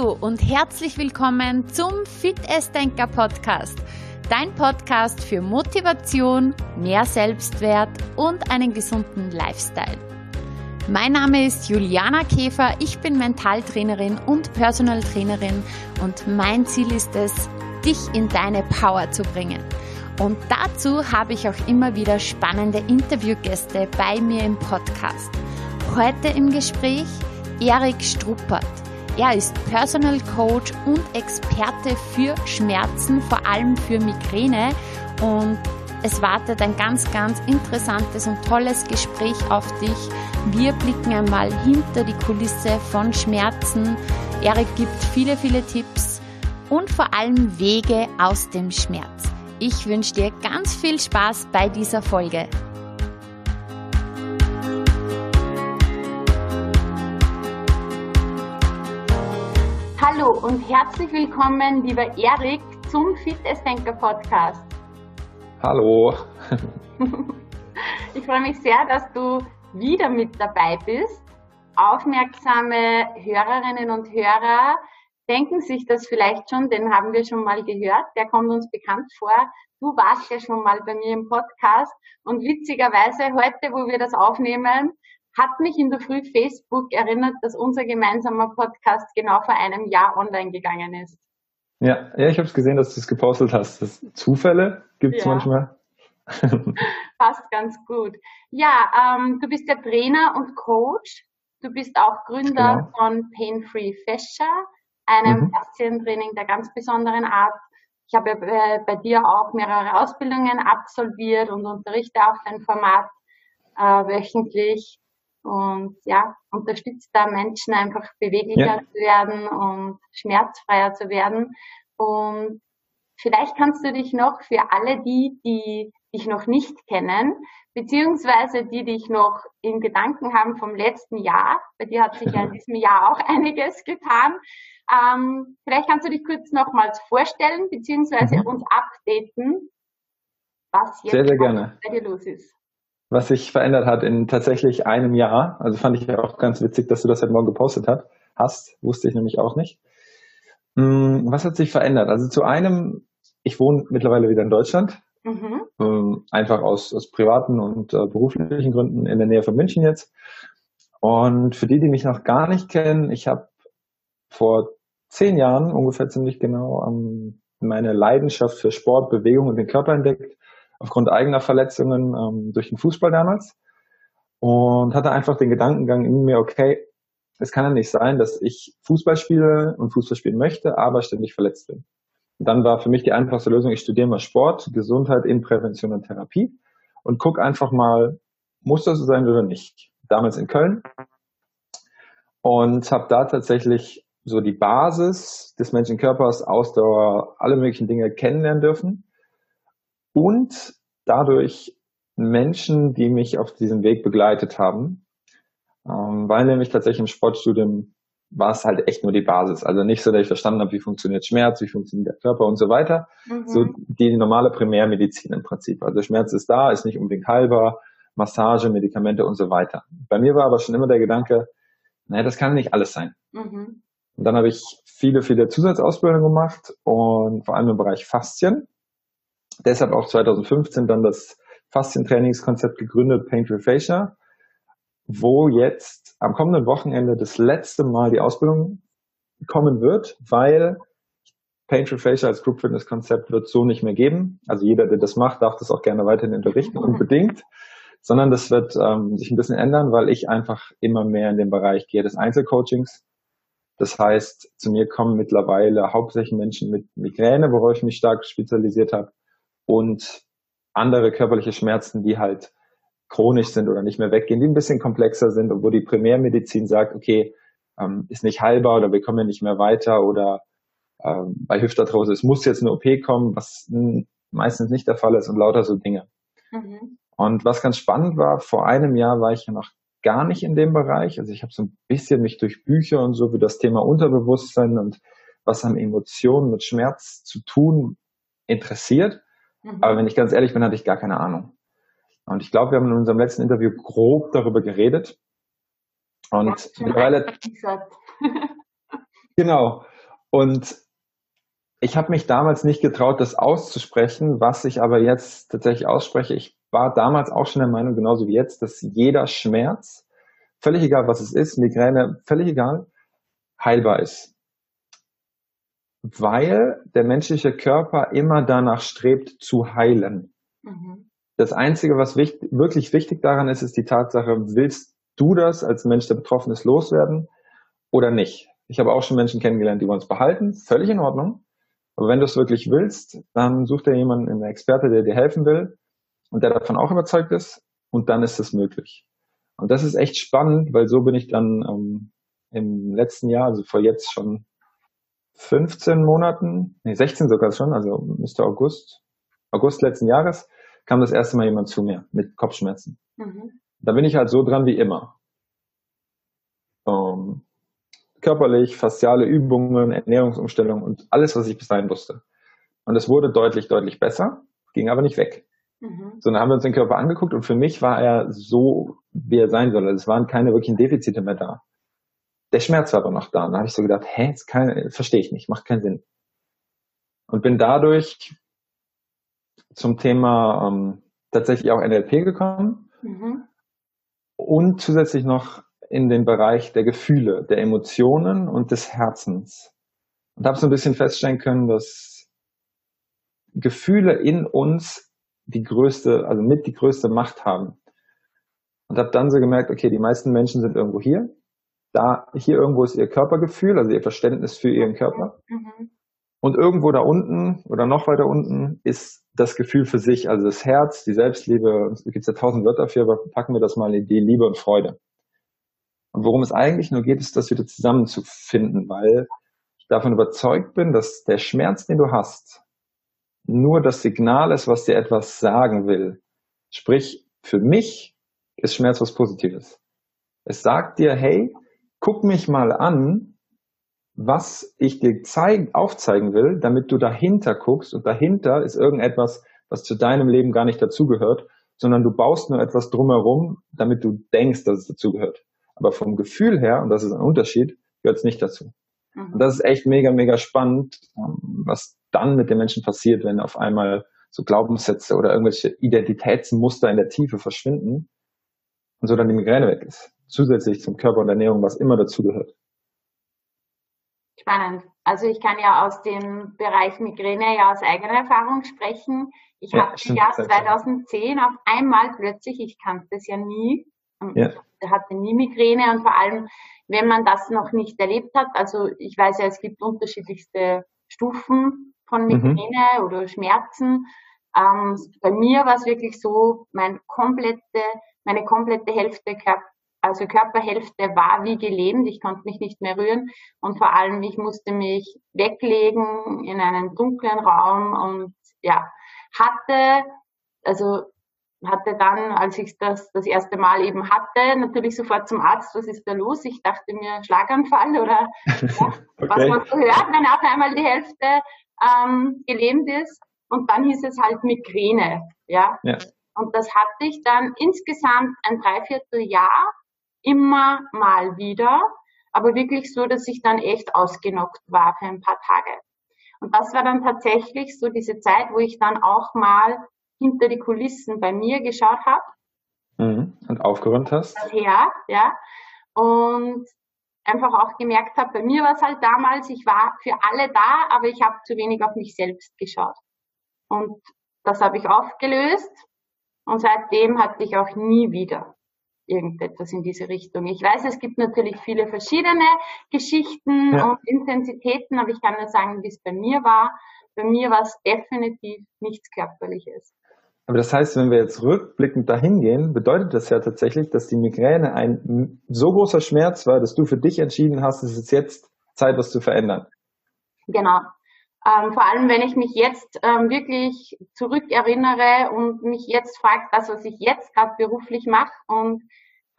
Hallo und herzlich willkommen zum Fit Denker Podcast. Dein Podcast für Motivation, mehr Selbstwert und einen gesunden Lifestyle. Mein Name ist Juliana Käfer, ich bin Mentaltrainerin und Personal Trainerin und mein Ziel ist es, dich in deine Power zu bringen. Und dazu habe ich auch immer wieder spannende Interviewgäste bei mir im Podcast. Heute im Gespräch Erik Struppert. Er ist Personal Coach und Experte für Schmerzen, vor allem für Migräne. Und es wartet ein ganz, ganz interessantes und tolles Gespräch auf dich. Wir blicken einmal hinter die Kulisse von Schmerzen. Erik gibt viele, viele Tipps und vor allem Wege aus dem Schmerz. Ich wünsche dir ganz viel Spaß bei dieser Folge. Hallo und herzlich willkommen, lieber Erik, zum Fitnessdenker Podcast. Hallo. ich freue mich sehr, dass du wieder mit dabei bist. Aufmerksame Hörerinnen und Hörer denken sich das vielleicht schon, den haben wir schon mal gehört, der kommt uns bekannt vor. Du warst ja schon mal bei mir im Podcast und witzigerweise heute, wo wir das aufnehmen, hat mich in der Früh Facebook erinnert, dass unser gemeinsamer Podcast genau vor einem Jahr online gegangen ist. Ja, ja ich habe es gesehen, dass du es gepostet hast. Das Zufälle gibt es ja. manchmal. Passt ganz gut. Ja, ähm, du bist ja Trainer und Coach. Du bist auch Gründer genau. von Pain Free Fascia, einem mhm. Faszientraining der ganz besonderen Art. Ich habe bei, bei dir auch mehrere Ausbildungen absolviert und unterrichte auch dein Format äh, wöchentlich und ja, unterstützt da Menschen einfach beweglicher ja. zu werden und schmerzfreier zu werden. Und vielleicht kannst du dich noch für alle die, die dich noch nicht kennen, beziehungsweise die dich noch in Gedanken haben vom letzten Jahr, bei dir hat sich ja in diesem Jahr auch einiges getan, ähm, vielleicht kannst du dich kurz nochmals vorstellen, beziehungsweise mhm. uns updaten, was jetzt sehr, sehr gerne. bei dir los ist was sich verändert hat in tatsächlich einem Jahr. Also fand ich auch ganz witzig, dass du das heute Morgen gepostet hat, hast. Wusste ich nämlich auch nicht. Hm, was hat sich verändert? Also zu einem, ich wohne mittlerweile wieder in Deutschland. Mhm. Ähm, einfach aus, aus privaten und äh, beruflichen Gründen in der Nähe von München jetzt. Und für die, die mich noch gar nicht kennen, ich habe vor zehn Jahren ungefähr ziemlich genau ähm, meine Leidenschaft für Sport, Bewegung und den Körper entdeckt aufgrund eigener Verletzungen ähm, durch den Fußball damals und hatte einfach den Gedankengang in mir, okay, es kann ja nicht sein, dass ich Fußball spiele und Fußball spielen möchte, aber ständig verletzt bin. Und dann war für mich die einfachste Lösung, ich studiere mal Sport, Gesundheit in Prävention und Therapie und guck einfach mal, muss das so sein oder nicht. Damals in Köln und habe da tatsächlich so die Basis des Menschenkörpers, Ausdauer, alle möglichen Dinge kennenlernen dürfen und dadurch Menschen, die mich auf diesem Weg begleitet haben, ähm, weil nämlich tatsächlich im Sportstudium war es halt echt nur die Basis. Also nicht so, dass ich verstanden habe, wie funktioniert Schmerz, wie funktioniert der Körper und so weiter. Mhm. So die normale Primärmedizin im Prinzip. Also Schmerz ist da, ist nicht unbedingt heilbar, Massage, Medikamente und so weiter. Bei mir war aber schon immer der Gedanke, naja, das kann nicht alles sein. Mhm. Und dann habe ich viele, viele Zusatzausbildungen gemacht und vor allem im Bereich Faszien deshalb auch 2015 dann das Faszientrainingskonzept gegründet, Pain Through Fascia, wo jetzt am kommenden Wochenende das letzte Mal die Ausbildung kommen wird, weil Pain Through Fascia als Group Fitness Konzept wird so nicht mehr geben. Also jeder, der das macht, darf das auch gerne weiterhin unterrichten, unbedingt. Sondern das wird ähm, sich ein bisschen ändern, weil ich einfach immer mehr in den Bereich gehe des Einzelcoachings. Das heißt, zu mir kommen mittlerweile hauptsächlich Menschen mit Migräne, worauf ich mich stark spezialisiert habe, und andere körperliche Schmerzen, die halt chronisch sind oder nicht mehr weggehen, die ein bisschen komplexer sind und wo die Primärmedizin sagt, okay, ähm, ist nicht heilbar oder wir kommen ja nicht mehr weiter oder ähm, bei Hüftarthrose, es muss jetzt eine OP kommen, was meistens nicht der Fall ist und lauter so Dinge. Mhm. Und was ganz spannend war, vor einem Jahr war ich ja noch gar nicht in dem Bereich. Also ich habe so ein bisschen mich durch Bücher und so für das Thema Unterbewusstsein und was haben Emotionen mit Schmerz zu tun interessiert. Mhm. Aber wenn ich ganz ehrlich bin, hatte ich gar keine Ahnung. Und ich glaube, wir haben in unserem letzten Interview grob darüber geredet. Und mittlerweile. genau. Und ich habe mich damals nicht getraut, das auszusprechen, was ich aber jetzt tatsächlich ausspreche. Ich war damals auch schon der Meinung, genauso wie jetzt, dass jeder Schmerz, völlig egal was es ist, Migräne, völlig egal, heilbar ist. Weil der menschliche Körper immer danach strebt zu heilen. Mhm. Das Einzige, was wichtig, wirklich wichtig daran ist, ist die Tatsache, willst du das als Mensch, der betroffen ist, loswerden oder nicht? Ich habe auch schon Menschen kennengelernt, die wollen es behalten, völlig in Ordnung. Aber wenn du es wirklich willst, dann such dir jemanden, einen Experte, der dir helfen will und der davon auch überzeugt ist und dann ist es möglich. Und das ist echt spannend, weil so bin ich dann ähm, im letzten Jahr, also vor jetzt schon 15 Monaten, nee, 16 sogar schon, also Mr. August, August letzten Jahres, kam das erste Mal jemand zu mir mit Kopfschmerzen. Mhm. Da bin ich halt so dran wie immer. Ähm, körperlich, fasziale Übungen, Ernährungsumstellung und alles, was ich bis dahin wusste. Und es wurde deutlich, deutlich besser, ging aber nicht weg. Mhm. So, dann haben wir uns den Körper angeguckt und für mich war er so, wie er sein soll. Also es waren keine wirklichen Defizite mehr da. Der Schmerz war aber noch da. Und da habe ich so gedacht, hä, das kann, verstehe ich nicht, macht keinen Sinn. Und bin dadurch zum Thema ähm, tatsächlich auch NLP gekommen mhm. und zusätzlich noch in den Bereich der Gefühle, der Emotionen und des Herzens. Und habe so ein bisschen feststellen können, dass Gefühle in uns die größte, also mit die größte Macht haben. Und habe dann so gemerkt, okay, die meisten Menschen sind irgendwo hier. Da, hier irgendwo ist ihr Körpergefühl, also ihr Verständnis für ihren Körper. Mhm. Und irgendwo da unten oder noch weiter unten ist das Gefühl für sich, also das Herz, die Selbstliebe, es gibt ja tausend Wörter dafür, aber packen wir das mal in die Liebe und Freude. Und worum es eigentlich nur geht, ist, das wieder zusammenzufinden, weil ich davon überzeugt bin, dass der Schmerz, den du hast, nur das Signal ist, was dir etwas sagen will. Sprich, für mich ist Schmerz was Positives. Es sagt dir, hey, guck mich mal an, was ich dir zeig, aufzeigen will, damit du dahinter guckst und dahinter ist irgendetwas, was zu deinem Leben gar nicht dazugehört, sondern du baust nur etwas drumherum, damit du denkst, dass es dazugehört. Aber vom Gefühl her, und das ist ein Unterschied, gehört es nicht dazu. Mhm. Und das ist echt mega, mega spannend, ähm, was dann mit den Menschen passiert, wenn auf einmal so Glaubenssätze oder irgendwelche Identitätsmuster in der Tiefe verschwinden und so dann die Migräne weg ist. Zusätzlich zum Körper und Ernährung, was immer dazugehört. Spannend. Also ich kann ja aus dem Bereich Migräne ja aus eigener Erfahrung sprechen. Ich ja, habe im Jahr 2010 auf einmal plötzlich, ich kannte es ja nie, ja hatte nie Migräne und vor allem, wenn man das noch nicht erlebt hat, also ich weiß ja, es gibt unterschiedlichste Stufen von mhm. Migräne mhm. oder Schmerzen. Ähm, bei mir war es wirklich so, mein komplette, meine komplette Hälfte Körper, also Körperhälfte war wie gelähmt, ich konnte mich nicht mehr rühren und vor allem ich musste mich weglegen in einen dunklen Raum und ja, hatte, also hatte dann, als ich das das erste Mal eben hatte, natürlich sofort zum Arzt, was ist da los? Ich dachte mir Schlaganfall oder ja, okay. was man so hört, wenn auf einmal die Hälfte ähm, gelähmt ist. Und dann hieß es halt Migräne, ja. ja. Und das hatte ich dann insgesamt ein Dreivierteljahr immer mal wieder, aber wirklich so, dass ich dann echt ausgenockt war für ein paar Tage. Und das war dann tatsächlich so diese Zeit, wo ich dann auch mal hinter die Kulissen bei mir geschaut habe. Mhm. Und aufgeräumt hast? Ja, ja. Und einfach auch gemerkt habe, bei mir war es halt damals, ich war für alle da, aber ich habe zu wenig auf mich selbst geschaut. Und das habe ich aufgelöst und seitdem hatte ich auch nie wieder irgendetwas in diese Richtung. Ich weiß, es gibt natürlich viele verschiedene Geschichten ja. und Intensitäten, aber ich kann nur sagen, wie es bei mir war. Bei mir war es definitiv nichts Körperliches. Aber das heißt, wenn wir jetzt rückblickend dahin gehen, bedeutet das ja tatsächlich, dass die Migräne ein so großer Schmerz war, dass du für dich entschieden hast, es ist jetzt Zeit, was zu verändern. Genau. Ähm, vor allem, wenn ich mich jetzt ähm, wirklich zurückerinnere und mich jetzt frage, das, was ich jetzt gerade beruflich mache und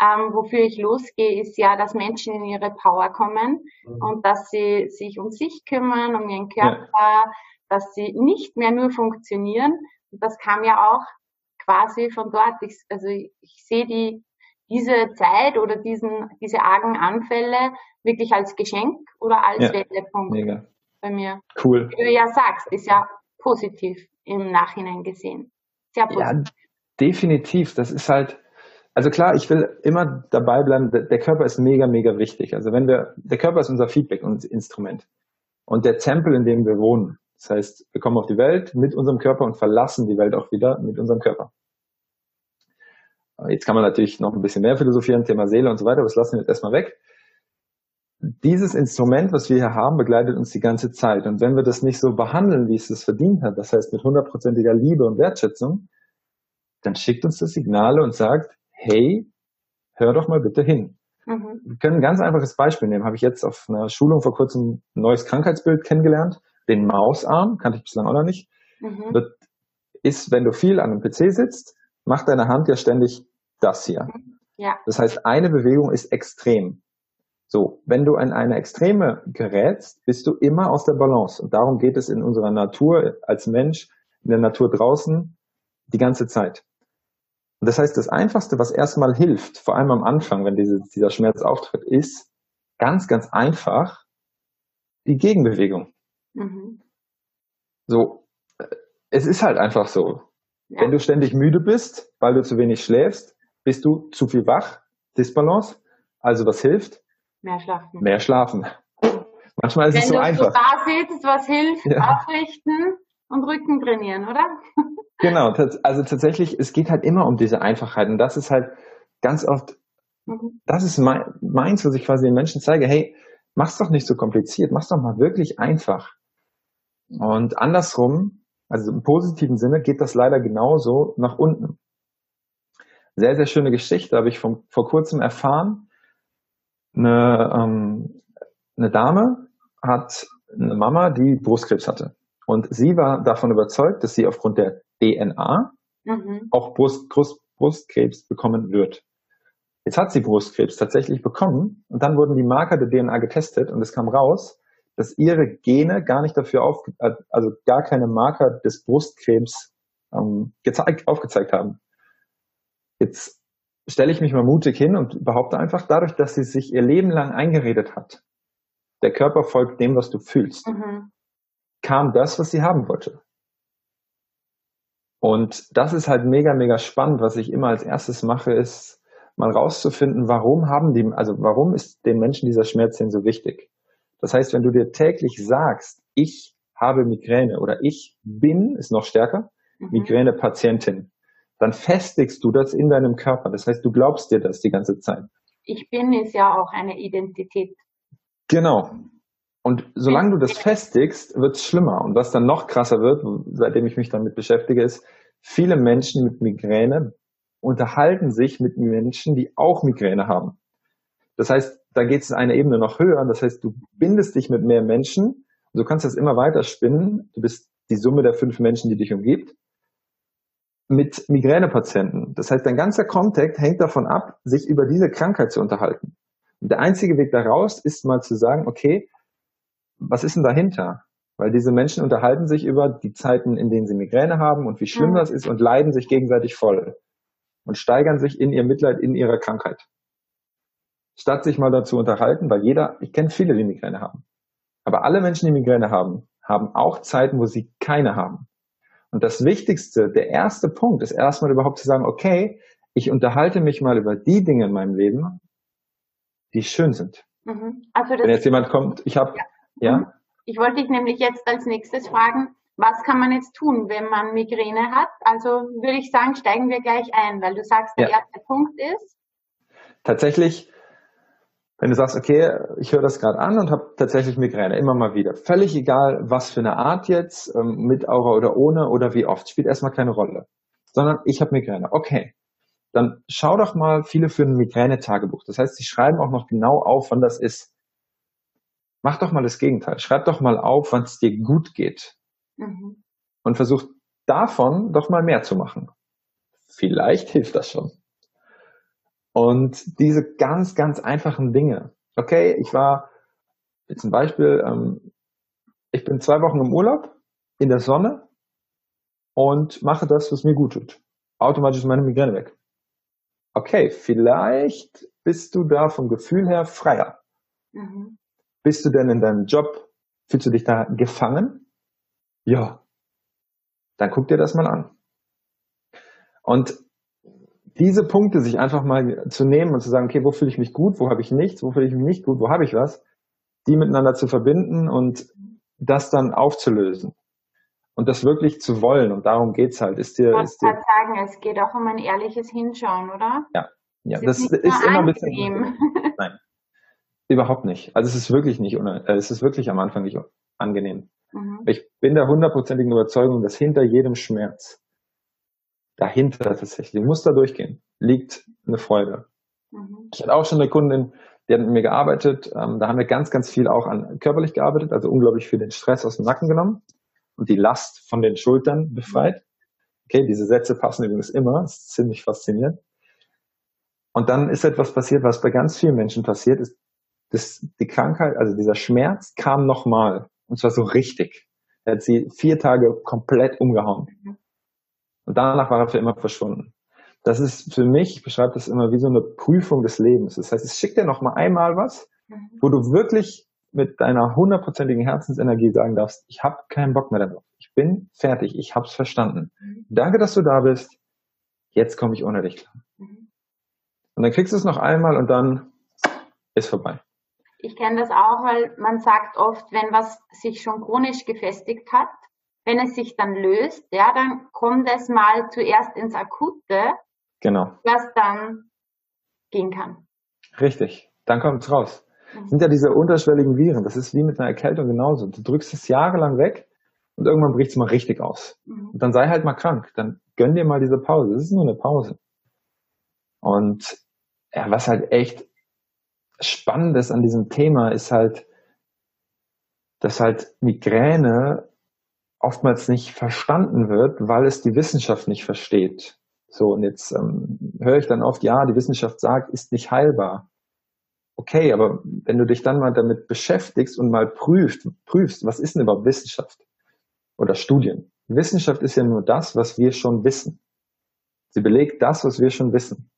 ähm, wofür ich losgehe, ist ja, dass Menschen in ihre Power kommen mhm. und dass sie sich um sich kümmern, um ihren Körper, ja. dass sie nicht mehr nur funktionieren, das kam ja auch quasi von dort. Ich, also ich, ich sehe die, diese Zeit oder diesen, diese argen Anfälle wirklich als Geschenk oder als ja, Wendepunkt. Mega. Bei mir. Cool. Wie du ja sagst, ist ja positiv im Nachhinein gesehen. Sehr positiv. Ja, definitiv. Das ist halt, also klar, ich will immer dabei bleiben, der Körper ist mega, mega wichtig. Also wenn wir, der Körper ist unser Feedback, unser Instrument. Und der Tempel, in dem wir wohnen. Das heißt, wir kommen auf die Welt mit unserem Körper und verlassen die Welt auch wieder mit unserem Körper. Jetzt kann man natürlich noch ein bisschen mehr philosophieren, Thema Seele und so weiter, aber das lassen wir jetzt erstmal weg. Dieses Instrument, was wir hier haben, begleitet uns die ganze Zeit. Und wenn wir das nicht so behandeln, wie es es verdient hat, das heißt mit hundertprozentiger Liebe und Wertschätzung, dann schickt uns das Signale und sagt, hey, hör doch mal bitte hin. Mhm. Wir können ein ganz einfaches Beispiel nehmen. Habe ich jetzt auf einer Schulung vor kurzem ein neues Krankheitsbild kennengelernt. Den Mausarm, kannte ich bislang auch noch nicht. Mhm. Das ist, wenn du viel an einem PC sitzt, macht deine Hand ja ständig das hier. Ja. Das heißt, eine Bewegung ist extrem. So, wenn du in eine Extreme gerätst, bist du immer aus der Balance. Und darum geht es in unserer Natur als Mensch, in der Natur draußen, die ganze Zeit. Und das heißt, das Einfachste, was erstmal hilft, vor allem am Anfang, wenn diese, dieser Schmerz auftritt, ist ganz, ganz einfach die Gegenbewegung. Mhm. So, es ist halt einfach so. Ja. Wenn du ständig müde bist, weil du zu wenig schläfst, bist du zu viel wach, Disbalance. Also was hilft? Mehr schlafen. Mehr schlafen. Manchmal ist Wenn es so einfach. Wenn du da sitzt, was hilft? Ja. Aufrichten und Rücken trainieren, oder? Genau, also tatsächlich, es geht halt immer um diese Einfachheit und das ist halt ganz oft, mhm. das ist mein, meins, was ich quasi den Menschen zeige, hey, mach's doch nicht so kompliziert, mach's doch mal wirklich einfach. Und andersrum, also im positiven Sinne, geht das leider genauso nach unten. Sehr, sehr schöne Geschichte, habe ich vom, vor kurzem erfahren. Eine, ähm, eine Dame hat eine Mama, die Brustkrebs hatte. Und sie war davon überzeugt, dass sie aufgrund der DNA mhm. auch Brust, Brust, Brustkrebs bekommen wird. Jetzt hat sie Brustkrebs tatsächlich bekommen und dann wurden die Marker der DNA getestet und es kam raus, dass ihre Gene gar nicht dafür auf, also gar keine Marker des Brustkrebs ähm, gezeigt, aufgezeigt haben. Jetzt stelle ich mich mal mutig hin und behaupte einfach, dadurch, dass sie sich ihr Leben lang eingeredet hat, der Körper folgt dem, was du fühlst, mhm. kam das, was sie haben wollte. Und das ist halt mega, mega spannend. Was ich immer als erstes mache, ist mal rauszufinden, warum haben die, also warum ist den Menschen dieser Schmerz denn so wichtig? Das heißt, wenn du dir täglich sagst, ich habe Migräne oder ich bin, ist noch stärker, mhm. Migräne-Patientin, dann festigst du das in deinem Körper. Das heißt, du glaubst dir das die ganze Zeit. Ich bin ist ja auch eine Identität. Genau. Und solange du das festigst, wird es schlimmer. Und was dann noch krasser wird, seitdem ich mich damit beschäftige, ist, viele Menschen mit Migräne unterhalten sich mit Menschen, die auch Migräne haben. Das heißt, da geht es eine Ebene noch höher. Das heißt, du bindest dich mit mehr Menschen. Du kannst das immer weiter spinnen. Du bist die Summe der fünf Menschen, die dich umgibt. Mit Migränepatienten. Das heißt, dein ganzer Kontext hängt davon ab, sich über diese Krankheit zu unterhalten. Und der einzige Weg daraus ist mal zu sagen, okay, was ist denn dahinter? Weil diese Menschen unterhalten sich über die Zeiten, in denen sie Migräne haben und wie schlimm mhm. das ist und leiden sich gegenseitig voll und steigern sich in ihr Mitleid, in ihrer Krankheit. Statt sich mal dazu unterhalten, weil jeder, ich kenne viele, die Migräne haben. Aber alle Menschen, die Migräne haben, haben auch Zeiten, wo sie keine haben. Und das Wichtigste, der erste Punkt ist erstmal überhaupt zu sagen, okay, ich unterhalte mich mal über die Dinge in meinem Leben, die schön sind. Mhm. Also Wenn jetzt jemand kommt, ich habe ja. Ja. Mhm. Ich wollte dich nämlich jetzt als nächstes fragen, was kann man jetzt tun, wenn man Migräne hat? Also würde ich sagen, steigen wir gleich ein, weil du sagst, der ja. erste Punkt ist. Tatsächlich, wenn du sagst, okay, ich höre das gerade an und habe tatsächlich Migräne, immer mal wieder. Völlig egal, was für eine Art jetzt, ähm, mit Aura oder ohne oder wie oft, spielt erstmal keine Rolle. Sondern ich habe Migräne. Okay. Dann schau doch mal, viele für ein Migräne-Tagebuch. Das heißt, sie schreiben auch noch genau auf, wann das ist. Mach doch mal das Gegenteil. Schreib doch mal auf, wann es dir gut geht. Mhm. Und versuch davon doch mal mehr zu machen. Vielleicht hilft das schon. Und diese ganz, ganz einfachen Dinge. Okay, ich war, jetzt ein Beispiel, ähm, ich bin zwei Wochen im Urlaub in der Sonne und mache das, was mir gut tut. Automatisch ist meine Migräne weg. Okay, vielleicht bist du da vom Gefühl her freier. Mhm. Bist du denn in deinem Job Fühlst du dich da gefangen? Ja. Dann guck dir das mal an. Und diese Punkte sich einfach mal zu nehmen und zu sagen, okay, wo fühle ich mich gut, wo habe ich nichts, wo fühle ich mich nicht gut, wo habe ich was, die miteinander zu verbinden und das dann aufzulösen. Und das wirklich zu wollen, und darum geht's halt. Ist dir, ist dir, sagen, es geht auch um ein ehrliches Hinschauen, oder? Ja, ja, das, das ist, ist immer ein bisschen. Nein, überhaupt nicht. Also es ist wirklich nicht, äh, es ist wirklich am Anfang nicht angenehm. Mhm. Ich bin der hundertprozentigen Überzeugung, dass hinter jedem Schmerz, dahinter tatsächlich, du musst da durchgehen, liegt eine Freude. Mhm. Ich hatte auch schon eine Kundin, die hat mit mir gearbeitet. Ähm, da haben wir ganz, ganz viel auch an körperlich gearbeitet, also unglaublich viel den Stress aus dem Nacken genommen und die Last von den Schultern befreit. Okay, diese Sätze passen übrigens immer, das ist ziemlich faszinierend. Und dann ist etwas passiert, was bei ganz vielen Menschen passiert ist, dass die Krankheit, also dieser Schmerz kam nochmal. Und zwar so richtig. Er hat sie vier Tage komplett umgehauen. Und danach war er für immer verschwunden. Das ist für mich, ich beschreibe das immer wie so eine Prüfung des Lebens. Das heißt, es schickt dir noch mal einmal was, wo du wirklich mit deiner hundertprozentigen Herzensenergie sagen darfst, ich habe keinen Bock mehr darauf. Ich bin fertig, ich habe es verstanden. Danke, dass du da bist. Jetzt komme ich ohne dich klar. Und dann kriegst du es noch einmal und dann ist vorbei. Ich kenne das auch, weil man sagt oft, wenn was sich schon chronisch gefestigt hat, wenn es sich dann löst, ja, dann kommt es mal zuerst ins Akute, genau. was dann gehen kann. Richtig, dann kommt es raus. Das mhm. sind ja diese unterschwelligen Viren, das ist wie mit einer Erkältung genauso. Du drückst es jahrelang weg und irgendwann bricht es mal richtig aus. Mhm. Und dann sei halt mal krank, dann gönn dir mal diese Pause. Das ist nur eine Pause. Und ja, was halt echt Spannendes an diesem Thema ist halt, dass halt Migräne oftmals nicht verstanden wird, weil es die Wissenschaft nicht versteht. So, und jetzt ähm, höre ich dann oft, ja, die Wissenschaft sagt, ist nicht heilbar. Okay, aber wenn du dich dann mal damit beschäftigst und mal prüfst, prüfst, was ist denn überhaupt Wissenschaft oder Studien? Wissenschaft ist ja nur das, was wir schon wissen. Sie belegt das, was wir schon wissen.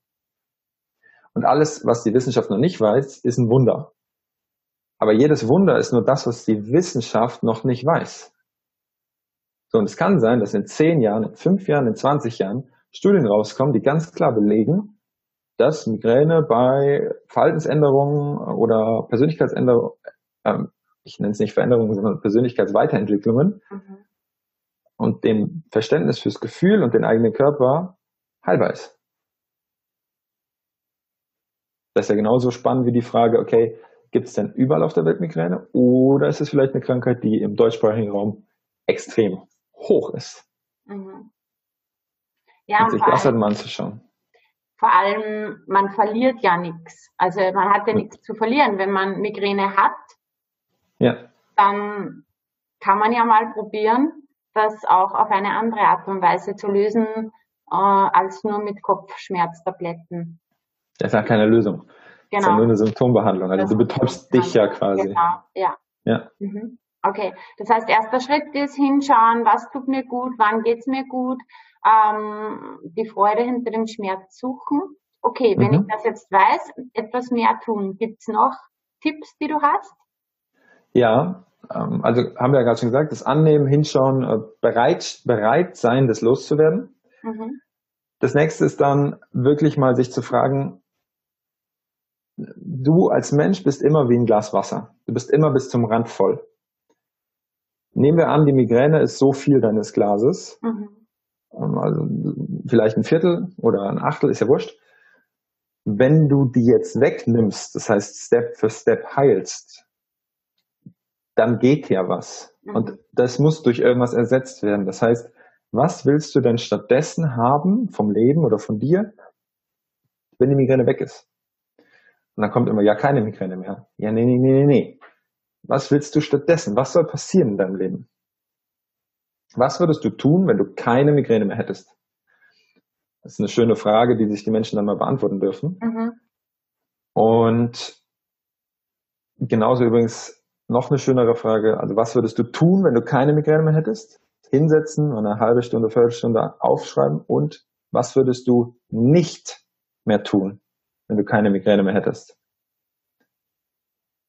Und alles, was die Wissenschaft noch nicht weiß, ist ein Wunder. Aber jedes Wunder ist nur das, was die Wissenschaft noch nicht weiß. So, und es kann sein, dass in zehn Jahren, in fünf Jahren, in 20 Jahren Studien rauskommen, die ganz klar belegen, dass Migräne bei Verhaltensänderungen oder Persönlichkeitsänderungen, ähm, ich nenne es nicht Veränderungen, sondern Persönlichkeitsweiterentwicklungen mhm. und dem Verständnis fürs Gefühl und den eigenen Körper heilbar ist. Das ist ja genauso spannend wie die Frage, okay, gibt es denn überall auf der Welt Migräne oder ist es vielleicht eine Krankheit, die im deutschsprachigen Raum extrem hoch ist? Mhm. Ja, und sich das halt mal anzuschauen. Vor allem, man verliert ja nichts. Also man hat ja nichts zu verlieren. Wenn man Migräne hat, ja. dann kann man ja mal probieren, das auch auf eine andere Art und Weise zu lösen, äh, als nur mit Kopfschmerztabletten. Das ist ja keine Lösung. Genau. Das ist ja genau. nur eine Symptombehandlung. Also das du betäubst dich ja quasi. Genau, ja. ja. Mhm. Okay, das heißt, erster Schritt ist hinschauen, was tut mir gut, wann geht's mir gut, ähm, die Freude hinter dem Schmerz suchen. Okay, wenn mhm. ich das jetzt weiß, etwas mehr tun. Gibt's noch Tipps, die du hast? Ja, ähm, also haben wir ja gerade schon gesagt, das Annehmen, Hinschauen, äh, bereit, bereit sein, das loszuwerden. Mhm. Das nächste ist dann wirklich mal sich zu fragen, du als Mensch bist immer wie ein Glas Wasser. Du bist immer bis zum Rand voll. Nehmen wir an, die Migräne ist so viel deines Glases, mhm. Ähm, also vielleicht ein Viertel oder ein Achtel, ist ja wurscht. Wenn du die jetzt wegnimmst, das heißt Step für Step heilst, dann geht ja was. Mhm. Und das muss durch irgendwas ersetzt werden. Das heißt, was willst du denn stattdessen haben vom Leben oder von dir, wenn die Migräne weg ist? Und dann kommt immer, ja, keine Migräne mehr. Ja, nee, nee, nee, nee, nee. Was willst du stattdessen? Was soll passieren in deinem Leben? Was würdest du tun, wenn du keine Migräne mehr hättest? Das ist eine schöne Frage, die sich die Menschen dann mal beantworten dürfen. Mhm. Und genauso übrigens noch eine schönere Frage. Also was würdest du tun, wenn du keine Migräne mehr hättest? hinsetzen und eine halbe Stunde, Viertelstunde aufschreiben und was würdest du nicht mehr tun, wenn du keine Migräne mehr hättest?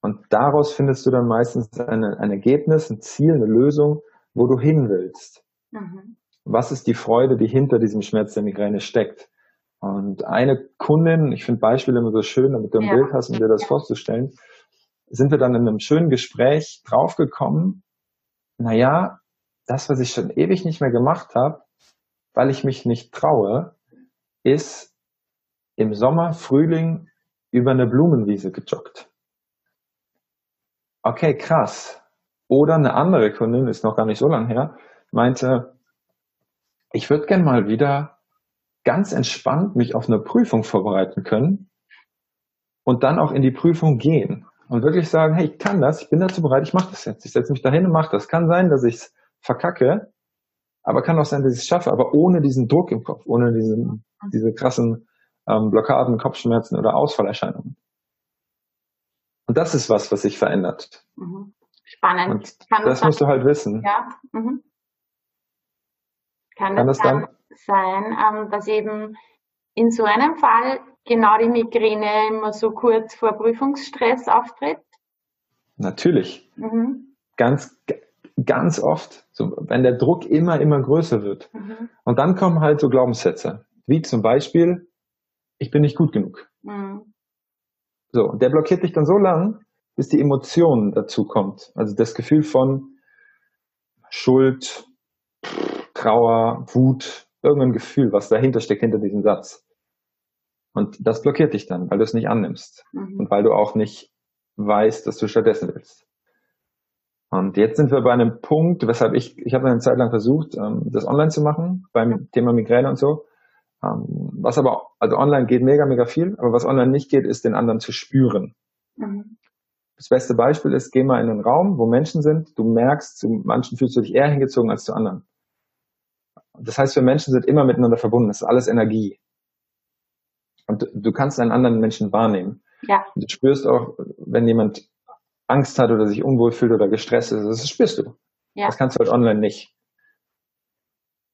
Und daraus findest du dann meistens eine, ein Ergebnis, ein Ziel, eine Lösung, wo du hin willst. Mhm. Was ist die Freude, die hinter diesem Schmerz der Migräne steckt? Und eine Kundin, ich finde Beispiele immer so schön, damit du ein ja. Bild hast, um dir das ja. vorzustellen, sind wir dann in einem schönen Gespräch draufgekommen, naja, das, was ich schon ewig nicht mehr gemacht habe, weil ich mich nicht traue, ist im Sommer, Frühling über eine Blumenwiese gejoggt. Okay, krass. Oder eine andere Kundin, ist noch gar nicht so lange her, meinte, ich würde gern mal wieder ganz entspannt mich auf eine Prüfung vorbereiten können und dann auch in die Prüfung gehen und wirklich sagen, hey, ich kann das, ich bin dazu bereit, ich mache das jetzt. Ich setze mich dahin und mache das. Kann sein, dass ich es verkacke, aber kann auch sein, dass ich es schaffe, aber ohne diesen Druck im Kopf, ohne diesen, diese krassen ähm, Blockaden, Kopfschmerzen oder Ausfallerscheinungen. Und das ist was, was sich verändert. Mhm. Spannend. Und kann das, das musst du halt wissen. Ja. Mhm. Kann, kann das, dann sein, ähm, dass eben in so einem Fall genau die Migräne immer so kurz vor Prüfungsstress auftritt? Natürlich. Mhm. Ganz, ganz oft, so, wenn der Druck immer, immer größer wird. Mhm. Und dann kommen halt so Glaubenssätze, wie zum Beispiel, ich bin nicht gut genug. Mhm. So, der blockiert dich dann so lang, bis die Emotion dazu kommt. Also das Gefühl von Schuld, Trauer, Wut, irgendein Gefühl, was dahinter steckt, hinter diesem Satz. Und das blockiert dich dann, weil du es nicht annimmst mhm. und weil du auch nicht weißt, dass du stattdessen willst. Und jetzt sind wir bei einem Punkt, weshalb ich, ich habe eine Zeit lang versucht, ähm, das online zu machen, beim Thema Migräne und so. Ähm, was aber, also online geht mega, mega viel, aber was online nicht geht, ist den anderen zu spüren. Mhm. Das beste Beispiel ist, geh mal in einen Raum, wo Menschen sind, du merkst, zu manchen fühlst du dich eher hingezogen als zu anderen. Das heißt, wir Menschen sind immer miteinander verbunden, das ist alles Energie. Und du kannst einen anderen Menschen wahrnehmen. Ja. Du spürst auch, wenn jemand Angst hat oder sich unwohl fühlt oder gestresst ist, das spürst du. Ja. Das kannst du halt online nicht.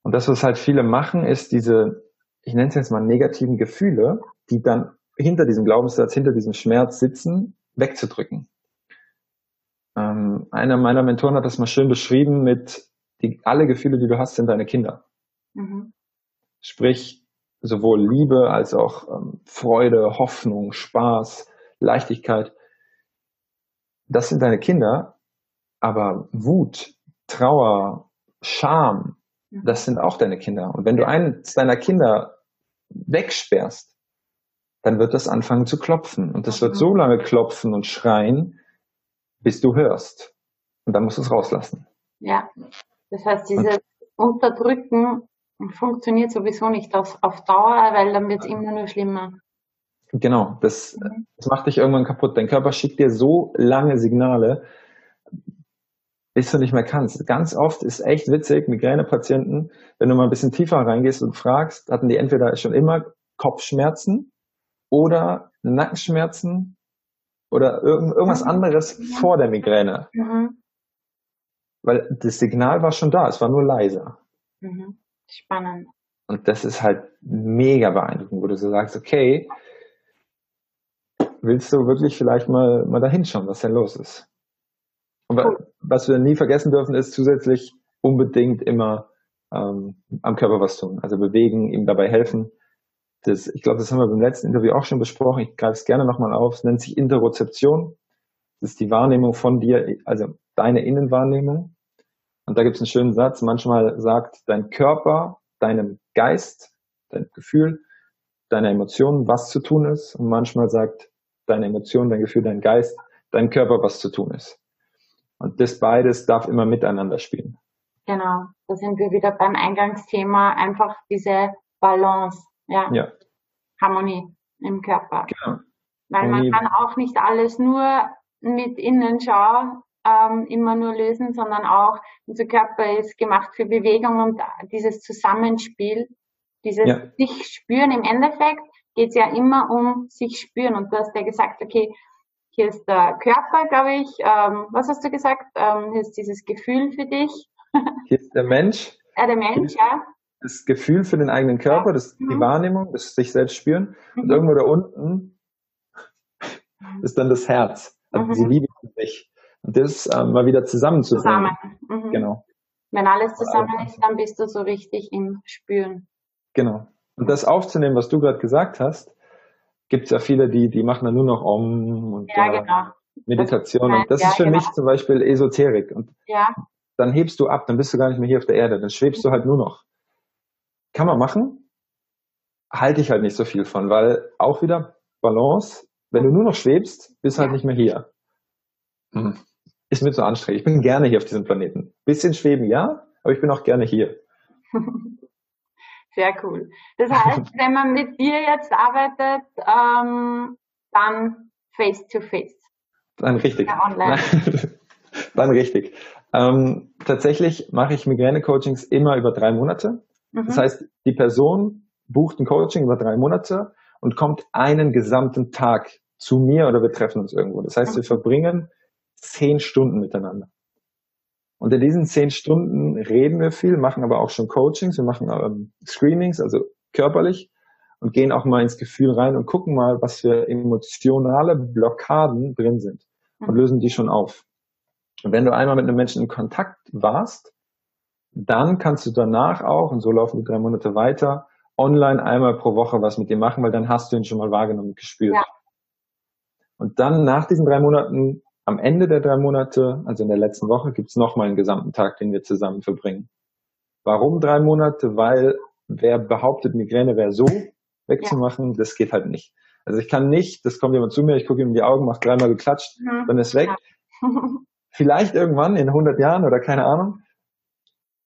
Und das, was halt viele machen, ist diese, ich nenne es jetzt mal negativen Gefühle, die dann hinter diesem Glaubenssatz, hinter diesem Schmerz sitzen, wegzudrücken. Ähm, einer meiner Mentoren hat das mal schön beschrieben mit, die, alle Gefühle, die du hast, sind deine Kinder. Mhm. Sprich, sowohl Liebe als auch ähm, Freude, Hoffnung, Spaß, Leichtigkeit. Das sind deine Kinder, aber Wut, Trauer, Scham. Das sind auch deine Kinder. Und wenn du eines deiner Kinder wegsperrst, dann wird das anfangen zu klopfen. Und das wird so mhm. lange klopfen und schreien, bis du hörst. Und dann musst du es rauslassen. Ja, das heißt, dieses Unterdrücken funktioniert sowieso nicht auf, auf Dauer, weil dann wird es immer nur schlimmer. Genau, das, mhm. das macht dich irgendwann kaputt. Dein Körper schickt dir so lange Signale, bis du nicht mehr kannst. Ganz oft ist echt witzig, Migränepatienten, wenn du mal ein bisschen tiefer reingehst und fragst, hatten die entweder schon immer Kopfschmerzen oder Nackenschmerzen oder irgend, irgendwas mhm. anderes vor der Migräne. Mhm. Weil das Signal war schon da, es war nur leiser. Mhm. Spannend. Und das ist halt mega beeindruckend, wo du so sagst, okay, willst du wirklich vielleicht mal, mal da hinschauen, was denn los ist? Und cool. Was wir nie vergessen dürfen, ist zusätzlich unbedingt immer ähm, am Körper was tun. Also bewegen, ihm dabei helfen. Das, ich glaube, das haben wir beim letzten Interview auch schon besprochen. Ich greife es gerne nochmal auf. Es nennt sich Interozeption. Das ist die Wahrnehmung von dir, also deine Innenwahrnehmung. Und da gibt es einen schönen Satz. Manchmal sagt dein Körper deinem Geist, dein Gefühl, deine Emotionen, was zu tun ist. Und manchmal sagt deine Emotion, dein Gefühl, dein Geist, dein Körper, was zu tun ist. Und das beides darf immer miteinander spielen. Genau. Da sind wir wieder beim Eingangsthema. Einfach diese Balance. Ja. ja. Harmonie im Körper. Genau. Weil man kann auch nicht alles nur mit Innenschau ähm, immer nur lösen, sondern auch unser Körper ist gemacht für Bewegung und dieses Zusammenspiel, dieses ja. sich spüren. Im Endeffekt geht es ja immer um sich spüren. Und du hast ja gesagt, okay, hier ist der Körper, glaube ich. Ähm, was hast du gesagt? Ähm, hier ist dieses Gefühl für dich. Hier ist der Mensch. Ja, der Mensch, ja. Das Gefühl für den eigenen Körper, das die mhm. Wahrnehmung, das sich selbst spüren. Und mhm. irgendwo da unten ist dann das Herz. Also mhm. diese Liebe für sich. Und das ähm, mal wieder zusammenzubringen. Zusammen. Mhm. Genau. Wenn alles zusammen ist, dann bist du so richtig im Spüren. Genau. Und das aufzunehmen, was du gerade gesagt hast, gibt es ja viele, die, die machen dann nur noch Om und ja, genau. Meditation. Und das ja, ist für genau. mich zum Beispiel Esoterik. Und dann hebst du ab, dann bist du gar nicht mehr hier auf der Erde, dann schwebst du halt nur noch. Kann man machen, halte ich halt nicht so viel von, weil auch wieder Balance, wenn du nur noch schwebst, bist du halt nicht mehr hier. Hm. Ist mir zu anstrengend. Ich bin gerne hier auf diesem Planeten. Bisschen schweben, ja, aber ich bin auch gerne hier. Sehr cool. Das heißt, wenn man mit dir jetzt arbeitet, ähm, dann face to face. Dann richtig. Ja, online. dann richtig. Ähm, tatsächlich mache ich Migräne-Coachings immer über drei Monate. Mhm. Das heißt, die Person bucht ein Coaching über drei Monate und kommt einen gesamten Tag zu mir oder wir treffen uns irgendwo. Das heißt, wir verbringen zehn Stunden miteinander. Und in diesen zehn Stunden reden wir viel, machen aber auch schon Coachings, wir machen ähm, Screenings, also körperlich und gehen auch mal ins Gefühl rein und gucken mal, was für emotionale Blockaden drin sind und lösen die schon auf. Und wenn du einmal mit einem Menschen in Kontakt warst, dann kannst du danach auch, und so laufen die drei Monate weiter, online einmal pro Woche was mit ihm machen, weil dann hast du ihn schon mal wahrgenommen und gespürt. Ja. Und dann nach diesen drei Monaten, am Ende der drei Monate, also in der letzten Woche, gibt's noch mal einen gesamten Tag, den wir zusammen verbringen. Warum drei Monate? Weil wer behauptet, Migräne wäre so wegzumachen, ja. das geht halt nicht. Also ich kann nicht, das kommt jemand zu mir, ich gucke ihm in die Augen, mache dreimal geklatscht, mhm. dann ist weg. Ja. Vielleicht irgendwann in 100 Jahren oder keine Ahnung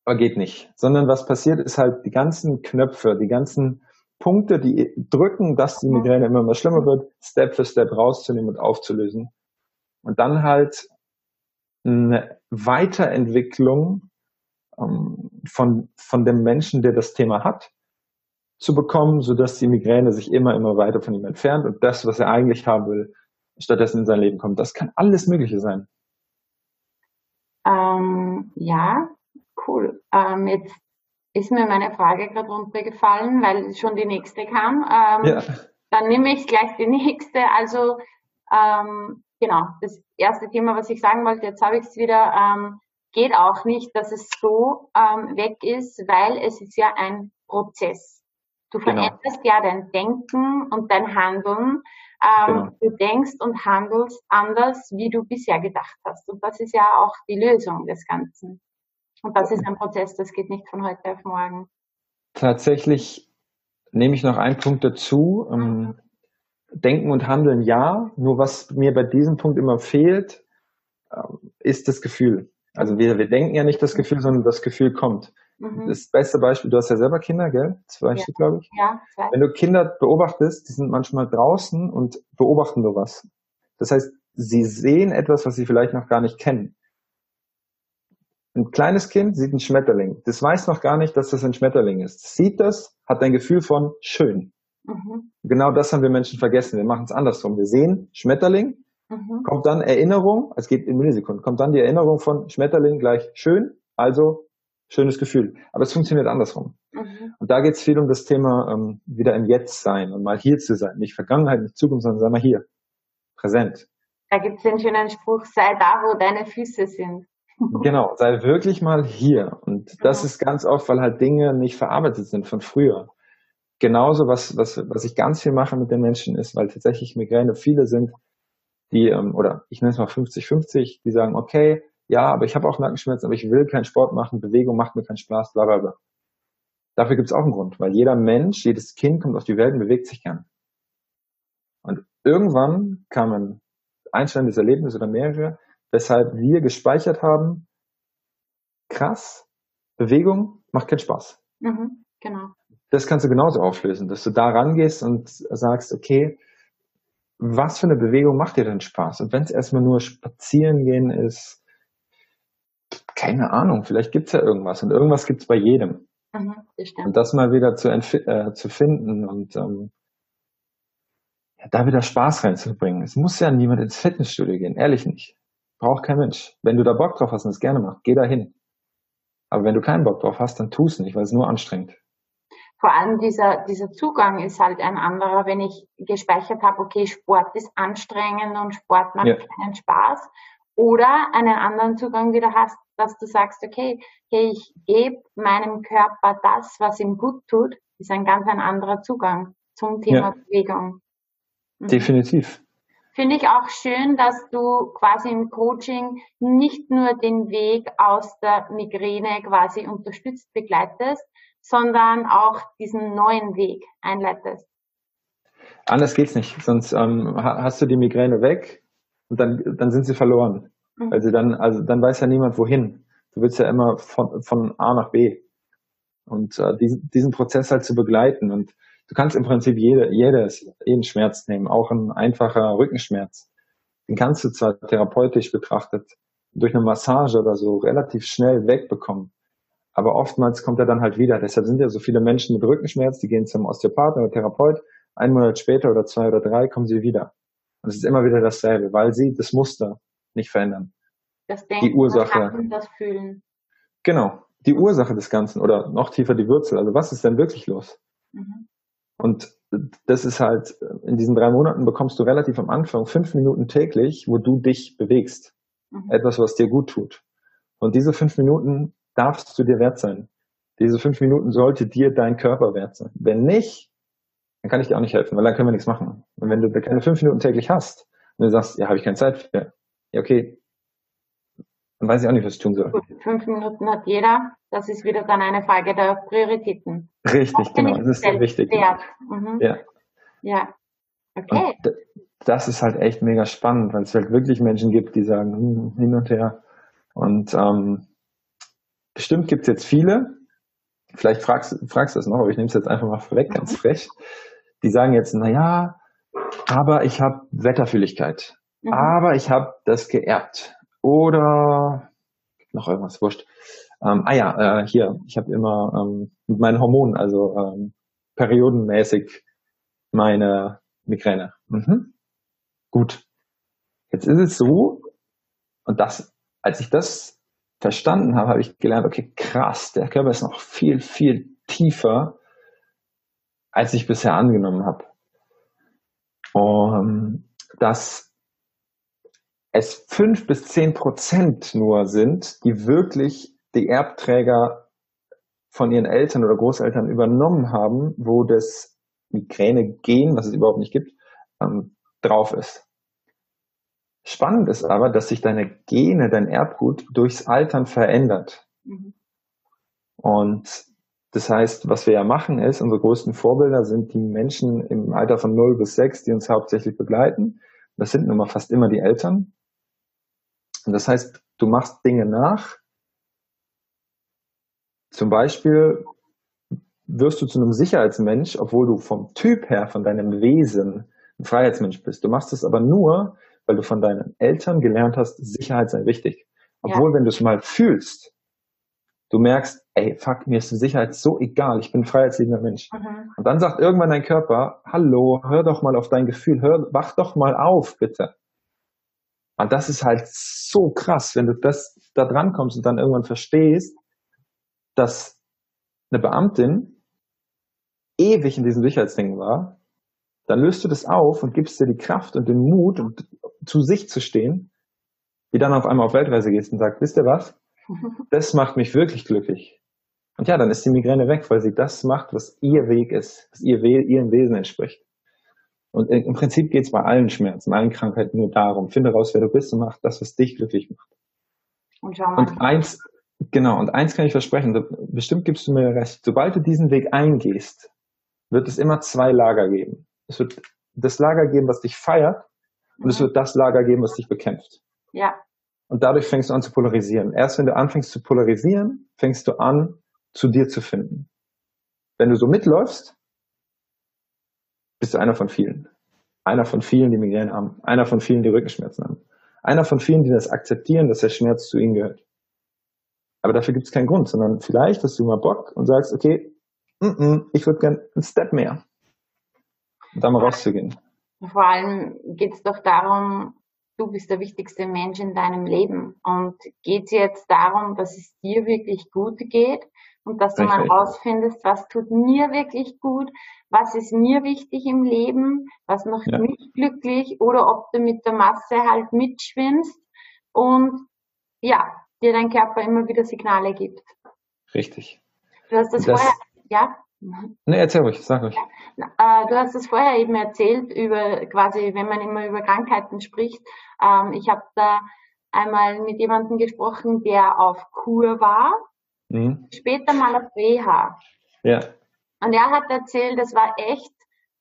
aber geht nicht. Sondern was passiert, ist halt die ganzen Knöpfe, die ganzen Punkte, die drücken, dass die Migräne immer mehr schlimmer wird, Step für Step rauszunehmen und aufzulösen. Und dann halt eine Weiterentwicklung ähm, von, von dem Menschen, der das Thema hat, zu bekommen, so dass die Migräne sich immer, immer weiter von ihm entfernt und das, was er eigentlich haben will, stattdessen in sein Leben kommt. Das kann alles Mögliche sein. Ähm, ja, Cool. Ähm, jetzt ist mir meine Frage gerade runtergefallen, weil schon die nächste kam. Ähm, ja. Dann nehme ich gleich die nächste. Also ähm, genau, das erste Thema, was ich sagen wollte, jetzt habe ich es wieder, ähm, geht auch nicht, dass es so ähm, weg ist, weil es ist ja ein Prozess. Du genau. veränderst ja dein Denken und dein Handeln. Ähm, genau. Du denkst und handelst anders, wie du bisher gedacht hast. Und das ist ja auch die Lösung des Ganzen. Und das ist ein Prozess, das geht nicht von heute auf morgen. Tatsächlich nehme ich noch einen Punkt dazu. Ähm, Denken und Handeln ja, nur was mir bei diesem Punkt immer fehlt, ähm, ist das Gefühl. Also wir, wir denken ja nicht das Gefühl, sondern das Gefühl kommt. Mhm. Das beste Beispiel, du hast ja selber Kinder, gell? Zwei ja. Stück, glaube ich. Ja, zwei. Wenn du Kinder beobachtest, die sind manchmal draußen und beobachten nur was. Das heißt, sie sehen etwas, was sie vielleicht noch gar nicht kennen. Ein kleines Kind sieht einen Schmetterling. Das weiß noch gar nicht, dass das ein Schmetterling ist. Sieht das, hat ein Gefühl von schön. Mhm. Genau das haben wir Menschen vergessen. Wir machen es andersrum. Wir sehen Schmetterling, mhm. kommt dann Erinnerung, es geht in Millisekunden, kommt dann die Erinnerung von Schmetterling gleich schön, also schönes Gefühl. Aber es funktioniert andersrum. Mhm. Und da geht es viel um das Thema ähm, wieder im Jetzt sein und mal hier zu sein. Nicht Vergangenheit, nicht Zukunft, sondern sei mal hier. Präsent. Da gibt es den schönen Spruch, sei da, wo deine Füße sind. Genau, sei wirklich mal hier. Und das mhm. ist ganz oft, weil halt Dinge nicht verarbeitet sind von früher. Genauso, was, was, was ich ganz viel mache mit den Menschen ist, weil tatsächlich Migräne viele sind, die, ähm, oder ich nenne es mal 50-50, die sagen, okay, ja, aber ich habe auch Nackenschmerzen, aber ich will keinen Sport machen, Bewegung macht mir keinen Spaß, bla bla bla. Dafür gibt es auch einen Grund, weil jeder Mensch, jedes Kind kommt auf die Welt und bewegt sich gern. Und irgendwann kam ein einschneidendes Erlebnis oder mehrere, weshalb wir gespeichert haben, krass, Bewegung macht keinen Spaß. Mhm, genau. Das kannst du genauso auflösen, dass du da rangehst und sagst, okay, was für eine Bewegung macht dir denn Spaß? Und wenn es erstmal nur spazieren gehen ist, keine Ahnung, vielleicht gibt es ja irgendwas und irgendwas gibt es bei jedem. Mhm, und das mal wieder zu, äh, zu finden und ähm, da wieder Spaß reinzubringen. Es muss ja niemand ins Fitnessstudio gehen, ehrlich nicht. Braucht kein Mensch. Wenn du da Bock drauf hast und es gerne machst, geh da hin. Aber wenn du keinen Bock drauf hast, dann tu es nicht, weil es nur anstrengend. Vor allem dieser, dieser Zugang ist halt ein anderer, wenn ich gespeichert habe, okay, Sport ist anstrengend und Sport macht ja. keinen Spaß. Oder einen anderen Zugang wieder hast, dass du sagst, okay, okay ich gebe meinem Körper das, was ihm gut tut, ist ein ganz ein anderer Zugang zum Thema ja. Bewegung. Mhm. Definitiv. Finde ich auch schön, dass du quasi im Coaching nicht nur den Weg aus der Migräne quasi unterstützt begleitest, sondern auch diesen neuen Weg einleitest. Anders geht's nicht, sonst ähm, hast du die Migräne weg und dann, dann sind sie verloren. Mhm. Also dann, also dann weiß ja niemand wohin. Du willst ja immer von, von A nach B. Und äh, diesen, diesen Prozess halt zu begleiten. Und du kannst im Prinzip jede, jedes, jeden Schmerz nehmen, auch ein einfacher Rückenschmerz. Den kannst du zwar therapeutisch betrachtet durch eine Massage oder so relativ schnell wegbekommen. Aber oftmals kommt er dann halt wieder. Deshalb sind ja so viele Menschen mit Rückenschmerz, die gehen zum Osteopathen oder Therapeut. Ein Monat später oder zwei oder drei kommen sie wieder. Und es ist immer wieder dasselbe, weil sie das Muster nicht verändern. Das Denken, die Ursache. Das, Fühlen. Genau. Die Ursache des Ganzen oder noch tiefer die Wurzel. Also was ist denn wirklich los? Mhm. Und das ist halt, in diesen drei Monaten bekommst du relativ am Anfang fünf Minuten täglich, wo du dich bewegst. Mhm. Etwas, was dir gut tut. Und diese fünf Minuten darfst du dir wert sein. Diese fünf Minuten sollte dir dein Körper wert sein. Wenn nicht, dann kann ich dir auch nicht helfen, weil dann können wir nichts machen. Und wenn du keine fünf Minuten täglich hast und du sagst, ja, habe ich keine Zeit für, ja, okay, dann weiß ich auch nicht, was ich tun soll. Gut, fünf Minuten hat jeder. Das ist wieder dann eine Frage der Prioritäten. Richtig, genau. Das ist sehr wichtig. Mhm. Ja. Ja. Okay. Und das ist halt echt mega spannend, weil es halt wirklich Menschen gibt, die sagen, hm, hin und her. Und ähm, bestimmt gibt es jetzt viele, vielleicht fragst, fragst du das noch, aber ich nehme es jetzt einfach mal vorweg, ganz mhm. frech. Die sagen jetzt, na ja, aber ich habe Wetterfühligkeit. Mhm. Aber ich habe das geerbt. Oder noch irgendwas, wurscht. Ähm, ah ja, äh, hier, ich habe immer ähm, mit meinen Hormonen, also ähm, periodenmäßig meine Migräne. Mhm. Gut. Jetzt ist es so, und das, als ich das verstanden habe, habe ich gelernt, okay, krass, der Körper ist noch viel, viel tiefer, als ich bisher angenommen habe. Und dass es fünf bis zehn Prozent nur sind, die wirklich die Erbträger von ihren Eltern oder Großeltern übernommen haben, wo das Migräne-Gen, was es überhaupt nicht gibt, ähm, drauf ist. Spannend ist aber, dass sich deine Gene, dein Erbgut durchs Altern verändert. Mhm. Und das heißt, was wir ja machen ist, unsere größten Vorbilder sind die Menschen im Alter von 0 bis 6, die uns hauptsächlich begleiten. Das sind nun mal fast immer die Eltern. Und das heißt, du machst Dinge nach. Zum Beispiel wirst du zu einem Sicherheitsmensch, obwohl du vom Typ her, von deinem Wesen ein Freiheitsmensch bist. Du machst es aber nur, weil du von deinen Eltern gelernt hast, Sicherheit sei wichtig. Obwohl, ja. wenn du es mal fühlst, du merkst, ey, fuck, mir ist die Sicherheit so egal, ich bin ein freiheitsliebender Mensch. Mhm. Und dann sagt irgendwann dein Körper, hallo, hör doch mal auf dein Gefühl, hör, wach doch mal auf, bitte. Und das ist halt so krass, wenn du das da dran kommst und dann irgendwann verstehst, dass eine Beamtin ewig in diesem Sicherheitsding war, dann löst du das auf und gibst dir die Kraft und den Mut, und zu sich zu stehen, die dann auf einmal auf Weltreise gehst und sagt, wisst ihr was? Das macht mich wirklich glücklich. Und ja, dann ist die Migräne weg, weil sie das macht, was ihr Weg ist, was ihr We ihrem Wesen entspricht. Und im Prinzip geht es bei allen Schmerzen, allen Krankheiten nur darum, finde raus, wer du bist und mach das, was dich glücklich macht. Und, schau mal. und eins, genau, und eins kann ich versprechen, bestimmt gibst du mir recht, sobald du diesen Weg eingehst, wird es immer zwei Lager geben. Es wird das Lager geben, was dich feiert, und mhm. es wird das Lager geben, was dich bekämpft. Ja. Und dadurch fängst du an zu polarisieren. Erst wenn du anfängst zu polarisieren, fängst du an, zu dir zu finden. Wenn du so mitläufst, bist du einer von vielen. Einer von vielen, die Migräne haben. Einer von vielen, die Rückenschmerzen haben. Einer von vielen, die das akzeptieren, dass der Schmerz zu ihnen gehört. Aber dafür gibt es keinen Grund, sondern vielleicht hast du mal Bock und sagst, okay, mm -mm, ich würde gern einen Step mehr. Und da mal rauszugehen. Vor allem geht es doch darum, du bist der wichtigste Mensch in deinem Leben. Und geht es jetzt darum, dass es dir wirklich gut geht, und dass du mal rausfindest, was tut mir wirklich gut, was ist mir wichtig im Leben, was macht ja. mich glücklich oder ob du mit der Masse halt mitschwimmst und ja, dir dein Körper immer wieder Signale gibt. Richtig. Du hast das, das vorher, ja? Ne, erzähl ruhig, sag ruhig. Ja, äh, du hast es vorher eben erzählt über quasi, wenn man immer über Krankheiten spricht. Ähm, ich habe da einmal mit jemandem gesprochen, der auf Kur war, mhm. später mal auf Reha. Ja. Und er hat erzählt, das war echt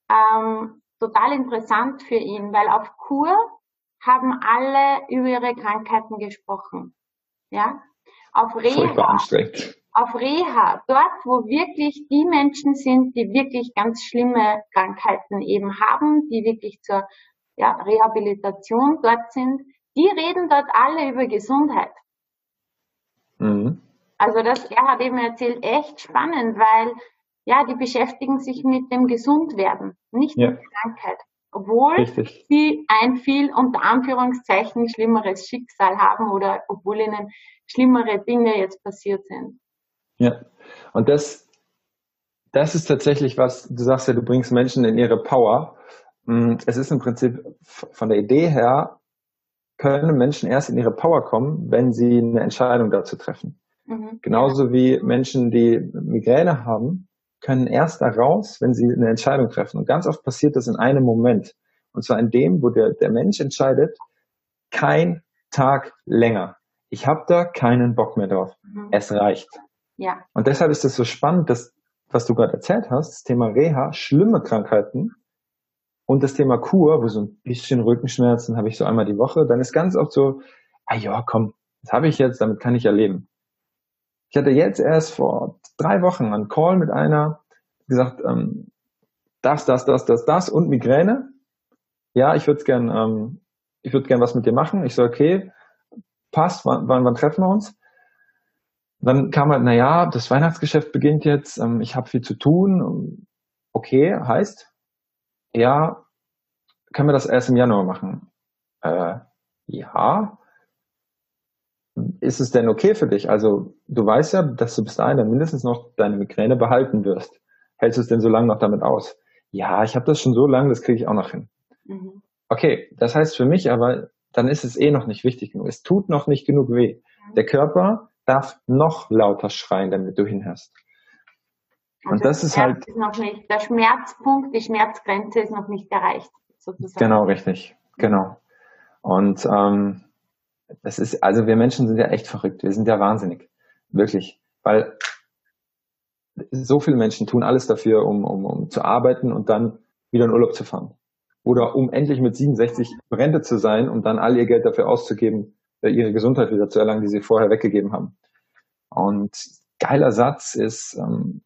ähm, total interessant für ihn, weil auf Kur haben alle über ihre Krankheiten gesprochen. Ja? Auf Reha, auf Reha, dort, wo wirklich die Menschen sind, die wirklich ganz schlimme Krankheiten eben haben, die wirklich zur ja, Rehabilitation dort sind, die reden dort alle über Gesundheit. Mhm. Also das, er hat eben erzählt, echt spannend, weil ja, die beschäftigen sich mit dem Gesundwerden, nicht ja. mit der Krankheit. Obwohl Richtig. sie ein viel unter Anführungszeichen schlimmeres Schicksal haben oder obwohl ihnen schlimmere Dinge jetzt passiert sind. Ja, und das, das ist tatsächlich was, du sagst ja, du bringst Menschen in ihre Power. Mm, es ist im Prinzip von der Idee her, können Menschen erst in ihre Power kommen, wenn sie eine Entscheidung dazu treffen. Mhm. Genauso wie Menschen, die Migräne haben, können erst da raus, wenn sie eine Entscheidung treffen. Und ganz oft passiert das in einem Moment. Und zwar in dem, wo der, der Mensch entscheidet, kein Tag länger. Ich habe da keinen Bock mehr drauf. Mhm. Es reicht. Ja. Und deshalb ist es so spannend, dass, was du gerade erzählt hast, das Thema Reha, schlimme Krankheiten und das Thema Kur, wo so ein bisschen Rückenschmerzen habe ich so einmal die Woche, dann ist ganz oft so, ah ja, komm, das habe ich jetzt, damit kann ich ja leben. Ich hatte jetzt erst vor drei Wochen einen Call mit einer, gesagt, ähm, das, das, das, das, das und Migräne. Ja, ich würde gern, ähm, ich würde gern was mit dir machen. Ich so, okay, passt, wann, wann, wann treffen wir uns? Dann kam halt, na ja, das Weihnachtsgeschäft beginnt jetzt, ähm, ich habe viel zu tun. Okay, heißt, ja, können wir das erst im Januar machen? Äh, ja, ist es denn okay für dich? Also du weißt ja, dass du bis dahin dann mindestens noch deine Migräne behalten wirst. Hältst du es denn so lange noch damit aus? Ja, ich habe das schon so lange, das kriege ich auch noch hin. Mhm. Okay, das heißt für mich aber, dann ist es eh noch nicht wichtig genug. Es tut noch nicht genug weh. Mhm. Der Körper darf noch lauter schreien, damit du hinhörst. Und also das ist halt. Ist noch nicht, der Schmerzpunkt, die Schmerzgrenze ist noch nicht erreicht, sozusagen. Genau, richtig. Genau. Und ähm, das ist, also wir Menschen sind ja echt verrückt. Wir sind ja wahnsinnig. Wirklich. Weil so viele Menschen tun alles dafür, um, um, um zu arbeiten und dann wieder in Urlaub zu fahren. Oder um endlich mit 67 Rente zu sein, um dann all ihr Geld dafür auszugeben, ihre Gesundheit wieder zu erlangen, die sie vorher weggegeben haben. Und geiler Satz ist, ähm,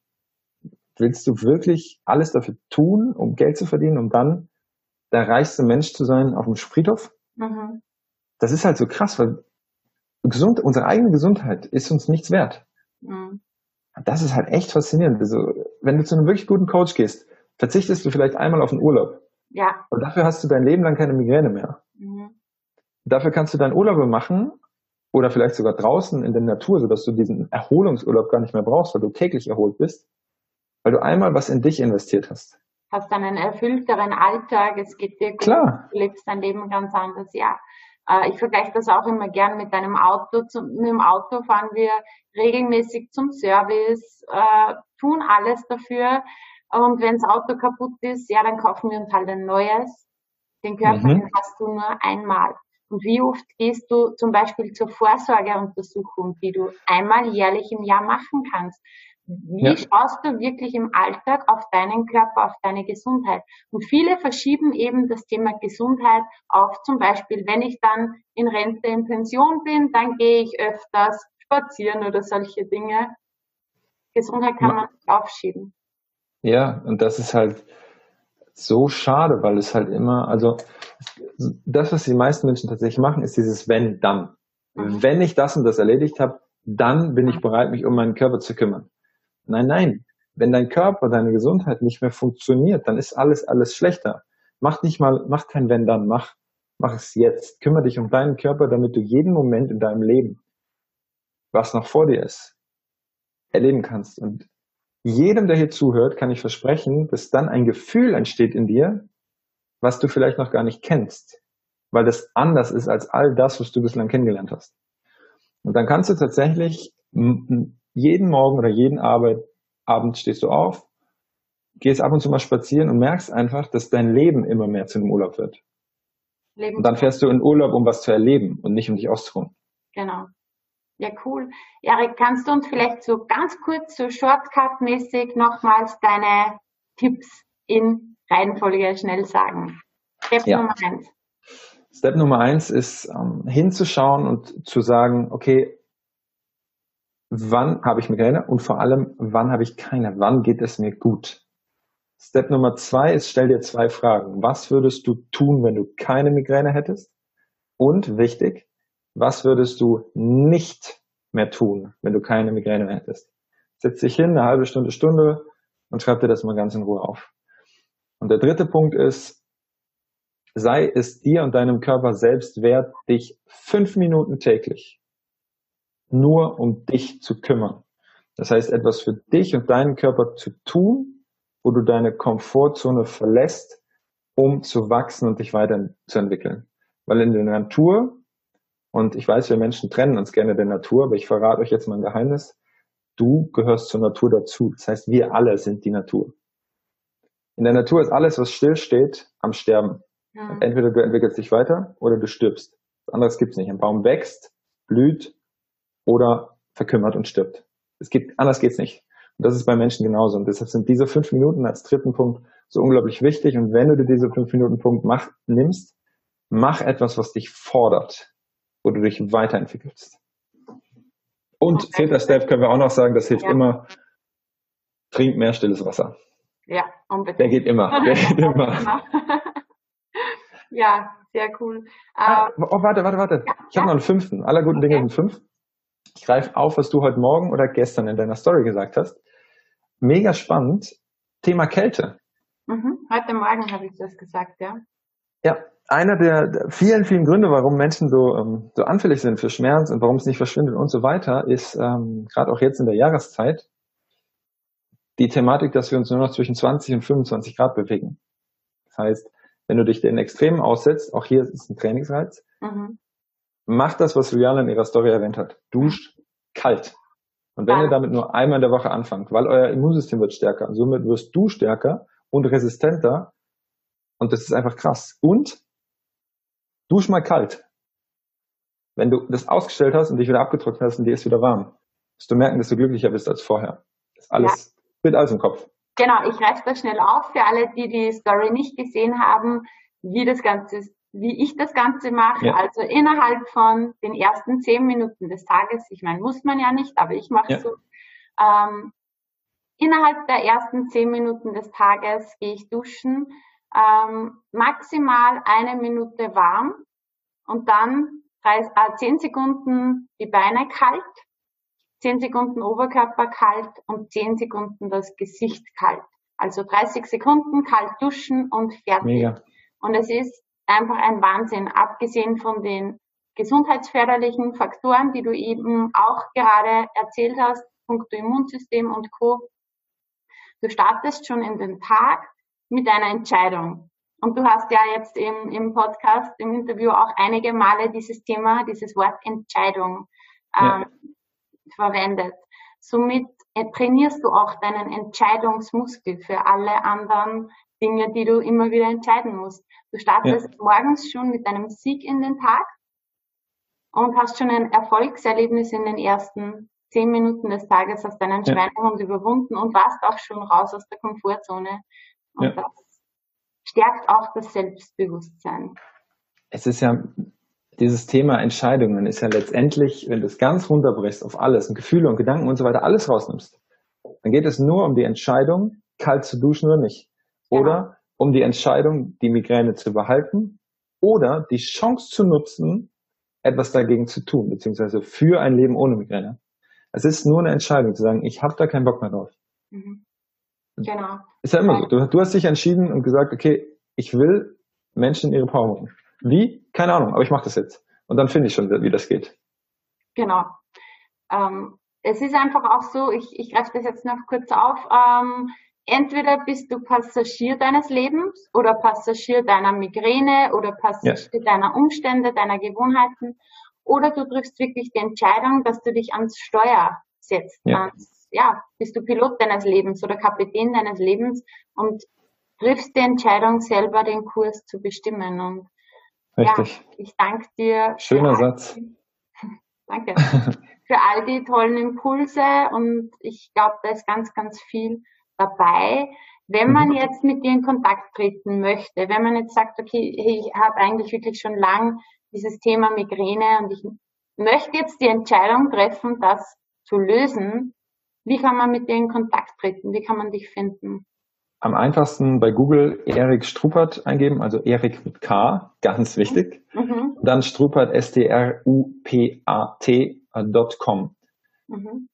willst du wirklich alles dafür tun, um Geld zu verdienen, um dann der reichste Mensch zu sein auf dem Friedhof? Mhm das ist halt so krass, weil gesund, unsere eigene Gesundheit ist uns nichts wert. Mhm. Das ist halt echt faszinierend. Also, wenn du zu einem wirklich guten Coach gehst, verzichtest du vielleicht einmal auf den Urlaub. Ja. Und dafür hast du dein Leben lang keine Migräne mehr. Mhm. Dafür kannst du deinen Urlaub machen oder vielleicht sogar draußen in der Natur, sodass du diesen Erholungsurlaub gar nicht mehr brauchst, weil du täglich erholt bist, weil du einmal was in dich investiert hast. Hast dann einen erfüllteren Alltag, es geht dir gut, Klar. du lebst dein Leben ganz anders, ja. Äh, ich vergleiche das auch immer gern mit einem Auto. Mit dem Auto fahren wir regelmäßig zum Service, äh, tun alles dafür. Und wenn das Auto kaputt ist, ja, dann kaufen wir uns halt ein neues. Den Körper mhm. hast du nur einmal. Und wie oft gehst du zum Beispiel zur Vorsorgeuntersuchung, die du einmal jährlich im Jahr machen kannst? Wie ja. schaust du wirklich im Alltag auf deinen Körper, auf deine Gesundheit? Und viele verschieben eben das Thema Gesundheit auf zum Beispiel, wenn ich dann in Rente, in Pension bin, dann gehe ich öfters spazieren oder solche Dinge. Gesundheit kann man nicht aufschieben. Ja, und das ist halt so schade, weil es halt immer, also das, was die meisten Menschen tatsächlich machen, ist dieses wenn, dann. Mhm. Wenn ich das und das erledigt habe, dann bin ich bereit, mich um meinen Körper zu kümmern. Nein, nein. Wenn dein Körper, deine Gesundheit nicht mehr funktioniert, dann ist alles, alles schlechter. Mach nicht mal, mach kein Wenn dann, mach, mach es jetzt. Kümmere dich um deinen Körper, damit du jeden Moment in deinem Leben, was noch vor dir ist, erleben kannst. Und jedem, der hier zuhört, kann ich versprechen, dass dann ein Gefühl entsteht in dir, was du vielleicht noch gar nicht kennst, weil das anders ist als all das, was du bislang kennengelernt hast. Und dann kannst du tatsächlich jeden Morgen oder jeden Arbeit, Abend stehst du auf, gehst ab und zu mal spazieren und merkst einfach, dass dein Leben immer mehr zu einem Urlaub wird. Leben und dann fährst du in Urlaub, um was zu erleben und nicht um dich auszuruhen. Genau. Ja, cool. Erik, kannst du uns vielleicht so ganz kurz, so Shortcut-mäßig nochmals deine Tipps in Reihenfolge schnell sagen? Step ja. Nummer eins. Step Nummer eins ist ähm, hinzuschauen und zu sagen, okay, wann habe ich Migräne und vor allem, wann habe ich keine? Wann geht es mir gut? Step Nummer zwei ist, stell dir zwei Fragen. Was würdest du tun, wenn du keine Migräne hättest? Und wichtig, was würdest du nicht mehr tun, wenn du keine Migräne mehr hättest? Setz dich hin, eine halbe Stunde, Stunde und schreib dir das mal ganz in Ruhe auf. Und der dritte Punkt ist, sei es dir und deinem Körper selbst wert, dich fünf Minuten täglich nur um dich zu kümmern. Das heißt, etwas für dich und deinen Körper zu tun, wo du deine Komfortzone verlässt, um zu wachsen und dich weiterzuentwickeln. Weil in der Natur, und ich weiß, wir Menschen trennen uns gerne der Natur, aber ich verrate euch jetzt mal ein Geheimnis, du gehörst zur Natur dazu. Das heißt, wir alle sind die Natur. In der Natur ist alles, was stillsteht, am Sterben. Mhm. Entweder du entwickelst dich weiter oder du stirbst. Was anderes gibt's nicht. Ein Baum wächst, blüht oder verkümmert und stirbt. Es gibt, anders geht's nicht. Und das ist bei Menschen genauso. Und deshalb sind diese fünf Minuten als dritten Punkt so unglaublich wichtig. Und wenn du dir diese fünf Minuten Punkt mach, nimmst, mach etwas, was dich fordert, wo du dich weiterentwickelst. Und okay. vierter Step können wir auch noch sagen, das hilft ja. immer, trink mehr stilles Wasser. Ja, unbedingt. Der geht immer. Der geht immer. ja, sehr cool. Ah, ähm, oh, warte, warte, warte. Ja, ich habe noch einen fünften. Aller guten okay. Dinge sind fünf. Ich greife auf, was du heute Morgen oder gestern in deiner Story gesagt hast. Mega spannend. Thema Kälte. Mhm. Heute Morgen habe ich das gesagt, ja. Ja, einer der vielen, vielen Gründe, warum Menschen so, ähm, so anfällig sind für Schmerz und warum es nicht verschwindet und so weiter, ist ähm, gerade auch jetzt in der Jahreszeit die Thematik, dass wir uns nur noch zwischen 20 und 25 Grad bewegen. Das heißt, wenn du dich den Extremen aussetzt, auch hier ist es ein Trainingsreiz, mhm macht das, was Juliana in ihrer Story erwähnt hat. Duscht kalt. Und wenn ja. ihr damit nur einmal in der Woche anfangt, weil euer Immunsystem wird stärker, und somit wirst du stärker und resistenter. Und das ist einfach krass. Und dusch mal kalt. Wenn du das ausgestellt hast und dich wieder abgetrocknet hast und dir ist wieder warm, wirst du merken, dass du glücklicher bist als vorher. Das ist alles, ja. wird alles im Kopf. Genau, ich reiß das schnell auf für alle, die die Story nicht gesehen haben, wie das Ganze wie ich das Ganze mache. Ja. Also innerhalb von den ersten zehn Minuten des Tages, ich meine, muss man ja nicht, aber ich mache ja. so. Ähm, innerhalb der ersten zehn Minuten des Tages gehe ich duschen, ähm, maximal eine Minute warm und dann drei, äh, zehn Sekunden die Beine kalt, zehn Sekunden Oberkörper kalt und zehn Sekunden das Gesicht kalt. Also 30 Sekunden kalt duschen und fertig. Mega. Und es ist einfach ein Wahnsinn, abgesehen von den gesundheitsförderlichen Faktoren, die du eben auch gerade erzählt hast, punkto Immunsystem und Co. Du startest schon in den Tag mit einer Entscheidung. Und du hast ja jetzt im, im Podcast, im Interview auch einige Male dieses Thema, dieses Wort Entscheidung ähm, ja. verwendet. Somit trainierst du auch deinen Entscheidungsmuskel für alle anderen Dinge, die du immer wieder entscheiden musst. Du startest ja. morgens schon mit einem Sieg in den Tag und hast schon ein Erfolgserlebnis in den ersten zehn Minuten des Tages, hast deinen ja. Schweinehund überwunden und warst auch schon raus aus der Komfortzone. Und ja. das stärkt auch das Selbstbewusstsein. Es ist ja, dieses Thema Entscheidungen ist ja letztendlich, wenn du es ganz runterbrichst auf alles und Gefühle und Gedanken und so weiter alles rausnimmst, dann geht es nur um die Entscheidung, kalt zu duschen oder nicht. Oder um die Entscheidung, die Migräne zu behalten oder die Chance zu nutzen, etwas dagegen zu tun, beziehungsweise für ein Leben ohne Migräne. Es ist nur eine Entscheidung zu sagen, ich habe da keinen Bock mehr drauf. Mhm. Genau. Ist ja immer so. Du, du, hast dich entschieden und gesagt, okay, ich will Menschen in ihre Power holen. Wie? Keine Ahnung, aber ich mache das jetzt. Und dann finde ich schon, wie das geht. Genau. Ähm, es ist einfach auch so, ich, ich greife das jetzt noch kurz auf, ähm, entweder bist du Passagier deines Lebens oder Passagier deiner Migräne oder Passagier ja. deiner Umstände, deiner Gewohnheiten oder du triffst wirklich die Entscheidung, dass du dich ans Steuer setzt. Ja. Ans, ja, bist du Pilot deines Lebens oder Kapitän deines Lebens und triffst die Entscheidung, selber den Kurs zu bestimmen. Und Richtig. ja, ich danke dir. Schöner Satz. Die, danke. für all die tollen Impulse und ich glaube, da ist ganz, ganz viel dabei. Wenn man mhm. jetzt mit dir in Kontakt treten möchte, wenn man jetzt sagt, okay, ich habe eigentlich wirklich schon lang dieses Thema Migräne und ich möchte jetzt die Entscheidung treffen, das zu lösen, wie kann man mit dir in Kontakt treten? Wie kann man dich finden? Am einfachsten bei Google Erik Strupert eingeben, also Erik mit K, ganz wichtig. Mhm. Dann Strupert, S-T-R-U-P-A-T.com. Mhm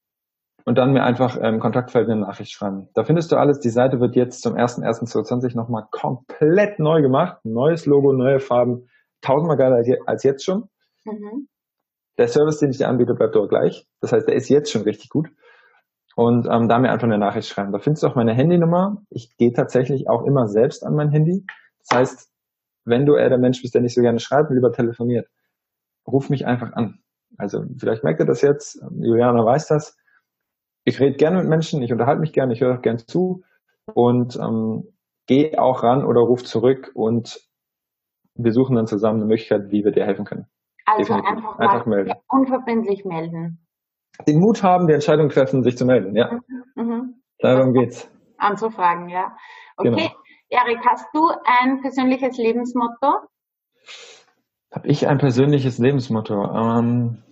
und dann mir einfach im ähm, Kontaktfeld eine Nachricht schreiben. Da findest du alles. Die Seite wird jetzt zum 1.1.2020 nochmal komplett neu gemacht. Neues Logo, neue Farben. Tausendmal geiler als jetzt schon. Mhm. Der Service, den ich dir anbiete, bleibt aber gleich. Das heißt, der ist jetzt schon richtig gut. Und ähm, da mir einfach eine Nachricht schreiben. Da findest du auch meine Handynummer. Ich gehe tatsächlich auch immer selbst an mein Handy. Das heißt, wenn du eher der Mensch bist, der nicht so gerne schreibt lieber telefoniert, ruf mich einfach an. Also vielleicht merkt ihr das jetzt. Juliana weiß das ich rede gerne mit Menschen, ich unterhalte mich gerne, ich höre gerne zu und ähm, gehe auch ran oder ruf zurück und wir suchen dann zusammen eine Möglichkeit, wie wir dir helfen können. Also einfach, einfach melden. unverbindlich melden. Den Mut haben, die Entscheidung treffen, sich zu melden, ja. Mhm. mhm. Darum geht's. Anzufragen, ja. Okay, genau. Erik, hast du ein persönliches Lebensmotto? Habe ich ein persönliches Lebensmotto? Ähm,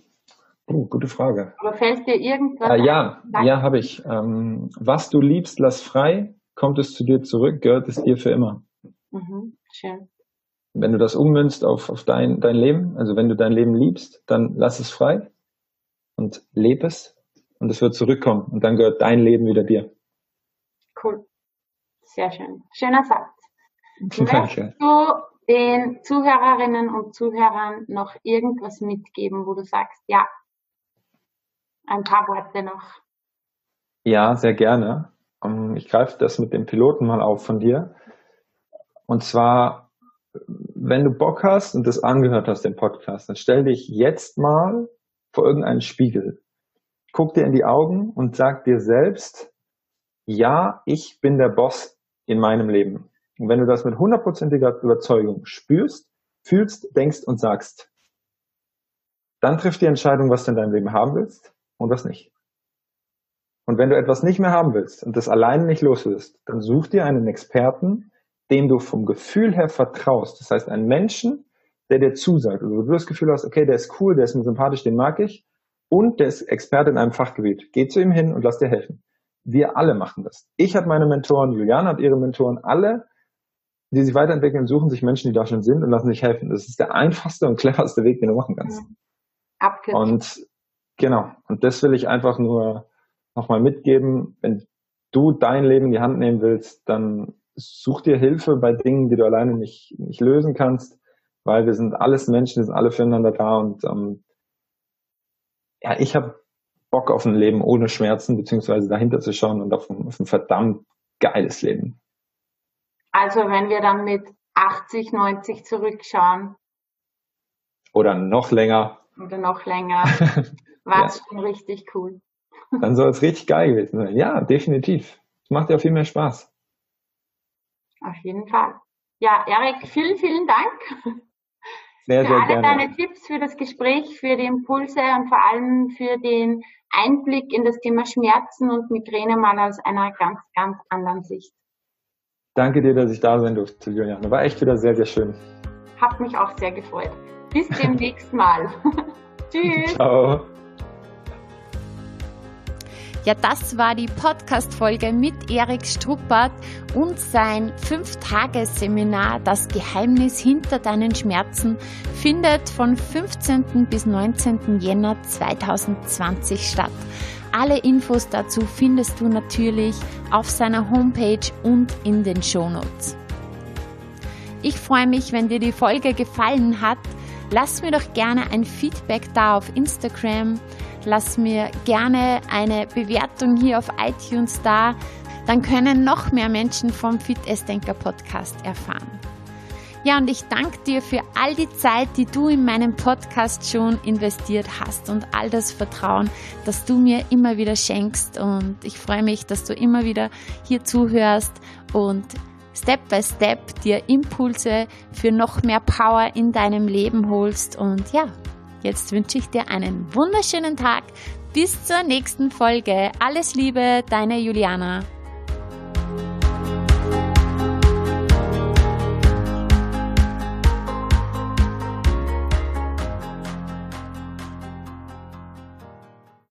Oh, gute Frage. Aber fällt dir irgendwas äh, Ja, ja, habe ich. Ähm, was du liebst, lass frei. Kommt es zu dir zurück, gehört es dir für immer. Mhm, schön. Wenn du das ummünzt auf, auf dein, dein Leben, also wenn du dein Leben liebst, dann lass es frei und lebe es und es wird zurückkommen und dann gehört dein Leben wieder dir. Cool. Sehr schön. Schöner Satz. Danke. du den Zuhörerinnen und Zuhörern noch irgendwas mitgeben, wo du sagst, ja, ein paar Worte noch. Ja, sehr gerne. Ähm, ich greife das mit dem Piloten mal auf von dir. Und zwar, wenn du Bock hast und das angehört hast, den Podcast, dann stell dich jetzt mal vor irgendeinen Spiegel. Guck dir in die Augen und sag dir selbst, ja, ich bin der Boss in meinem Leben. Und wenn du das mit hundertprozentiger Überzeugung spürst, fühlst, denkst und sagst, dann triff die Entscheidung, was du in deinem Leben haben willst und was nicht. Und wenn du etwas nicht mehr haben willst und das alleine nicht los willst, dann such dir einen Experten, dem du vom Gefühl her vertraust. Das heißt, einen Menschen, der dir zusagt. Also, wo du das Gefühl hast, okay, der ist cool, der ist mir sympathisch, den mag ich und der ist Experte in einem Fachgebiet. Geh zu ihm hin und lass dir helfen. Wir alle machen das. Ich habe meine Mentoren, Juliane hat ihre Mentoren, alle, die sich weiterentwickeln, suchen sich Menschen, die da schon sind und lassen sich helfen. Das ist der einfachste und cleverste Weg, den du machen kannst. Abkürzen. Und Genau. Und das will ich einfach nur nochmal mitgeben. Wenn du dein Leben in die Hand nehmen willst, dann such dir Hilfe bei Dingen, die du alleine nicht, nicht lösen kannst, weil wir sind alles Menschen, wir sind alle füreinander da und ähm, ja, ich habe Bock auf ein Leben ohne Schmerzen, beziehungsweise dahinter zu schauen und auf ein, auf ein verdammt geiles Leben. Also wenn wir dann mit 80, 90 zurückschauen. Oder noch länger. Oder noch länger. War es ja. schon richtig cool. Dann soll es richtig geil gewesen sein. Ja, definitiv. Es macht ja viel mehr Spaß. Auf jeden Fall. Ja, Erik, vielen, vielen Dank. Sehr, für sehr alle gerne. deine Tipps, für das Gespräch, für die Impulse und vor allem für den Einblick in das Thema Schmerzen und Migräne mal aus einer ganz, ganz anderen Sicht. Danke dir, dass ich da sein durfte, Juliane. War echt wieder sehr, sehr schön. Hat mich auch sehr gefreut. Bis demnächst mal. Tschüss. Ciao. Ja, das war die Podcast-Folge mit Erik Struppert und sein Fünf-Tages-Seminar Das Geheimnis hinter deinen Schmerzen findet von 15. bis 19. Jänner 2020 statt. Alle Infos dazu findest du natürlich auf seiner Homepage und in den Shownotes. Ich freue mich, wenn dir die Folge gefallen hat. Lass mir doch gerne ein Feedback da auf Instagram lass mir gerne eine Bewertung hier auf iTunes da. Dann können noch mehr Menschen vom Fit Denker Podcast erfahren. Ja, und ich danke dir für all die Zeit, die du in meinen Podcast schon investiert hast und all das Vertrauen, das du mir immer wieder schenkst. Und ich freue mich, dass du immer wieder hier zuhörst und Step by Step dir Impulse für noch mehr Power in deinem Leben holst. Und ja, jetzt wünsche ich dir einen wunderschönen Tag. Bis zur nächsten Folge. Alles Liebe, deine Juliana.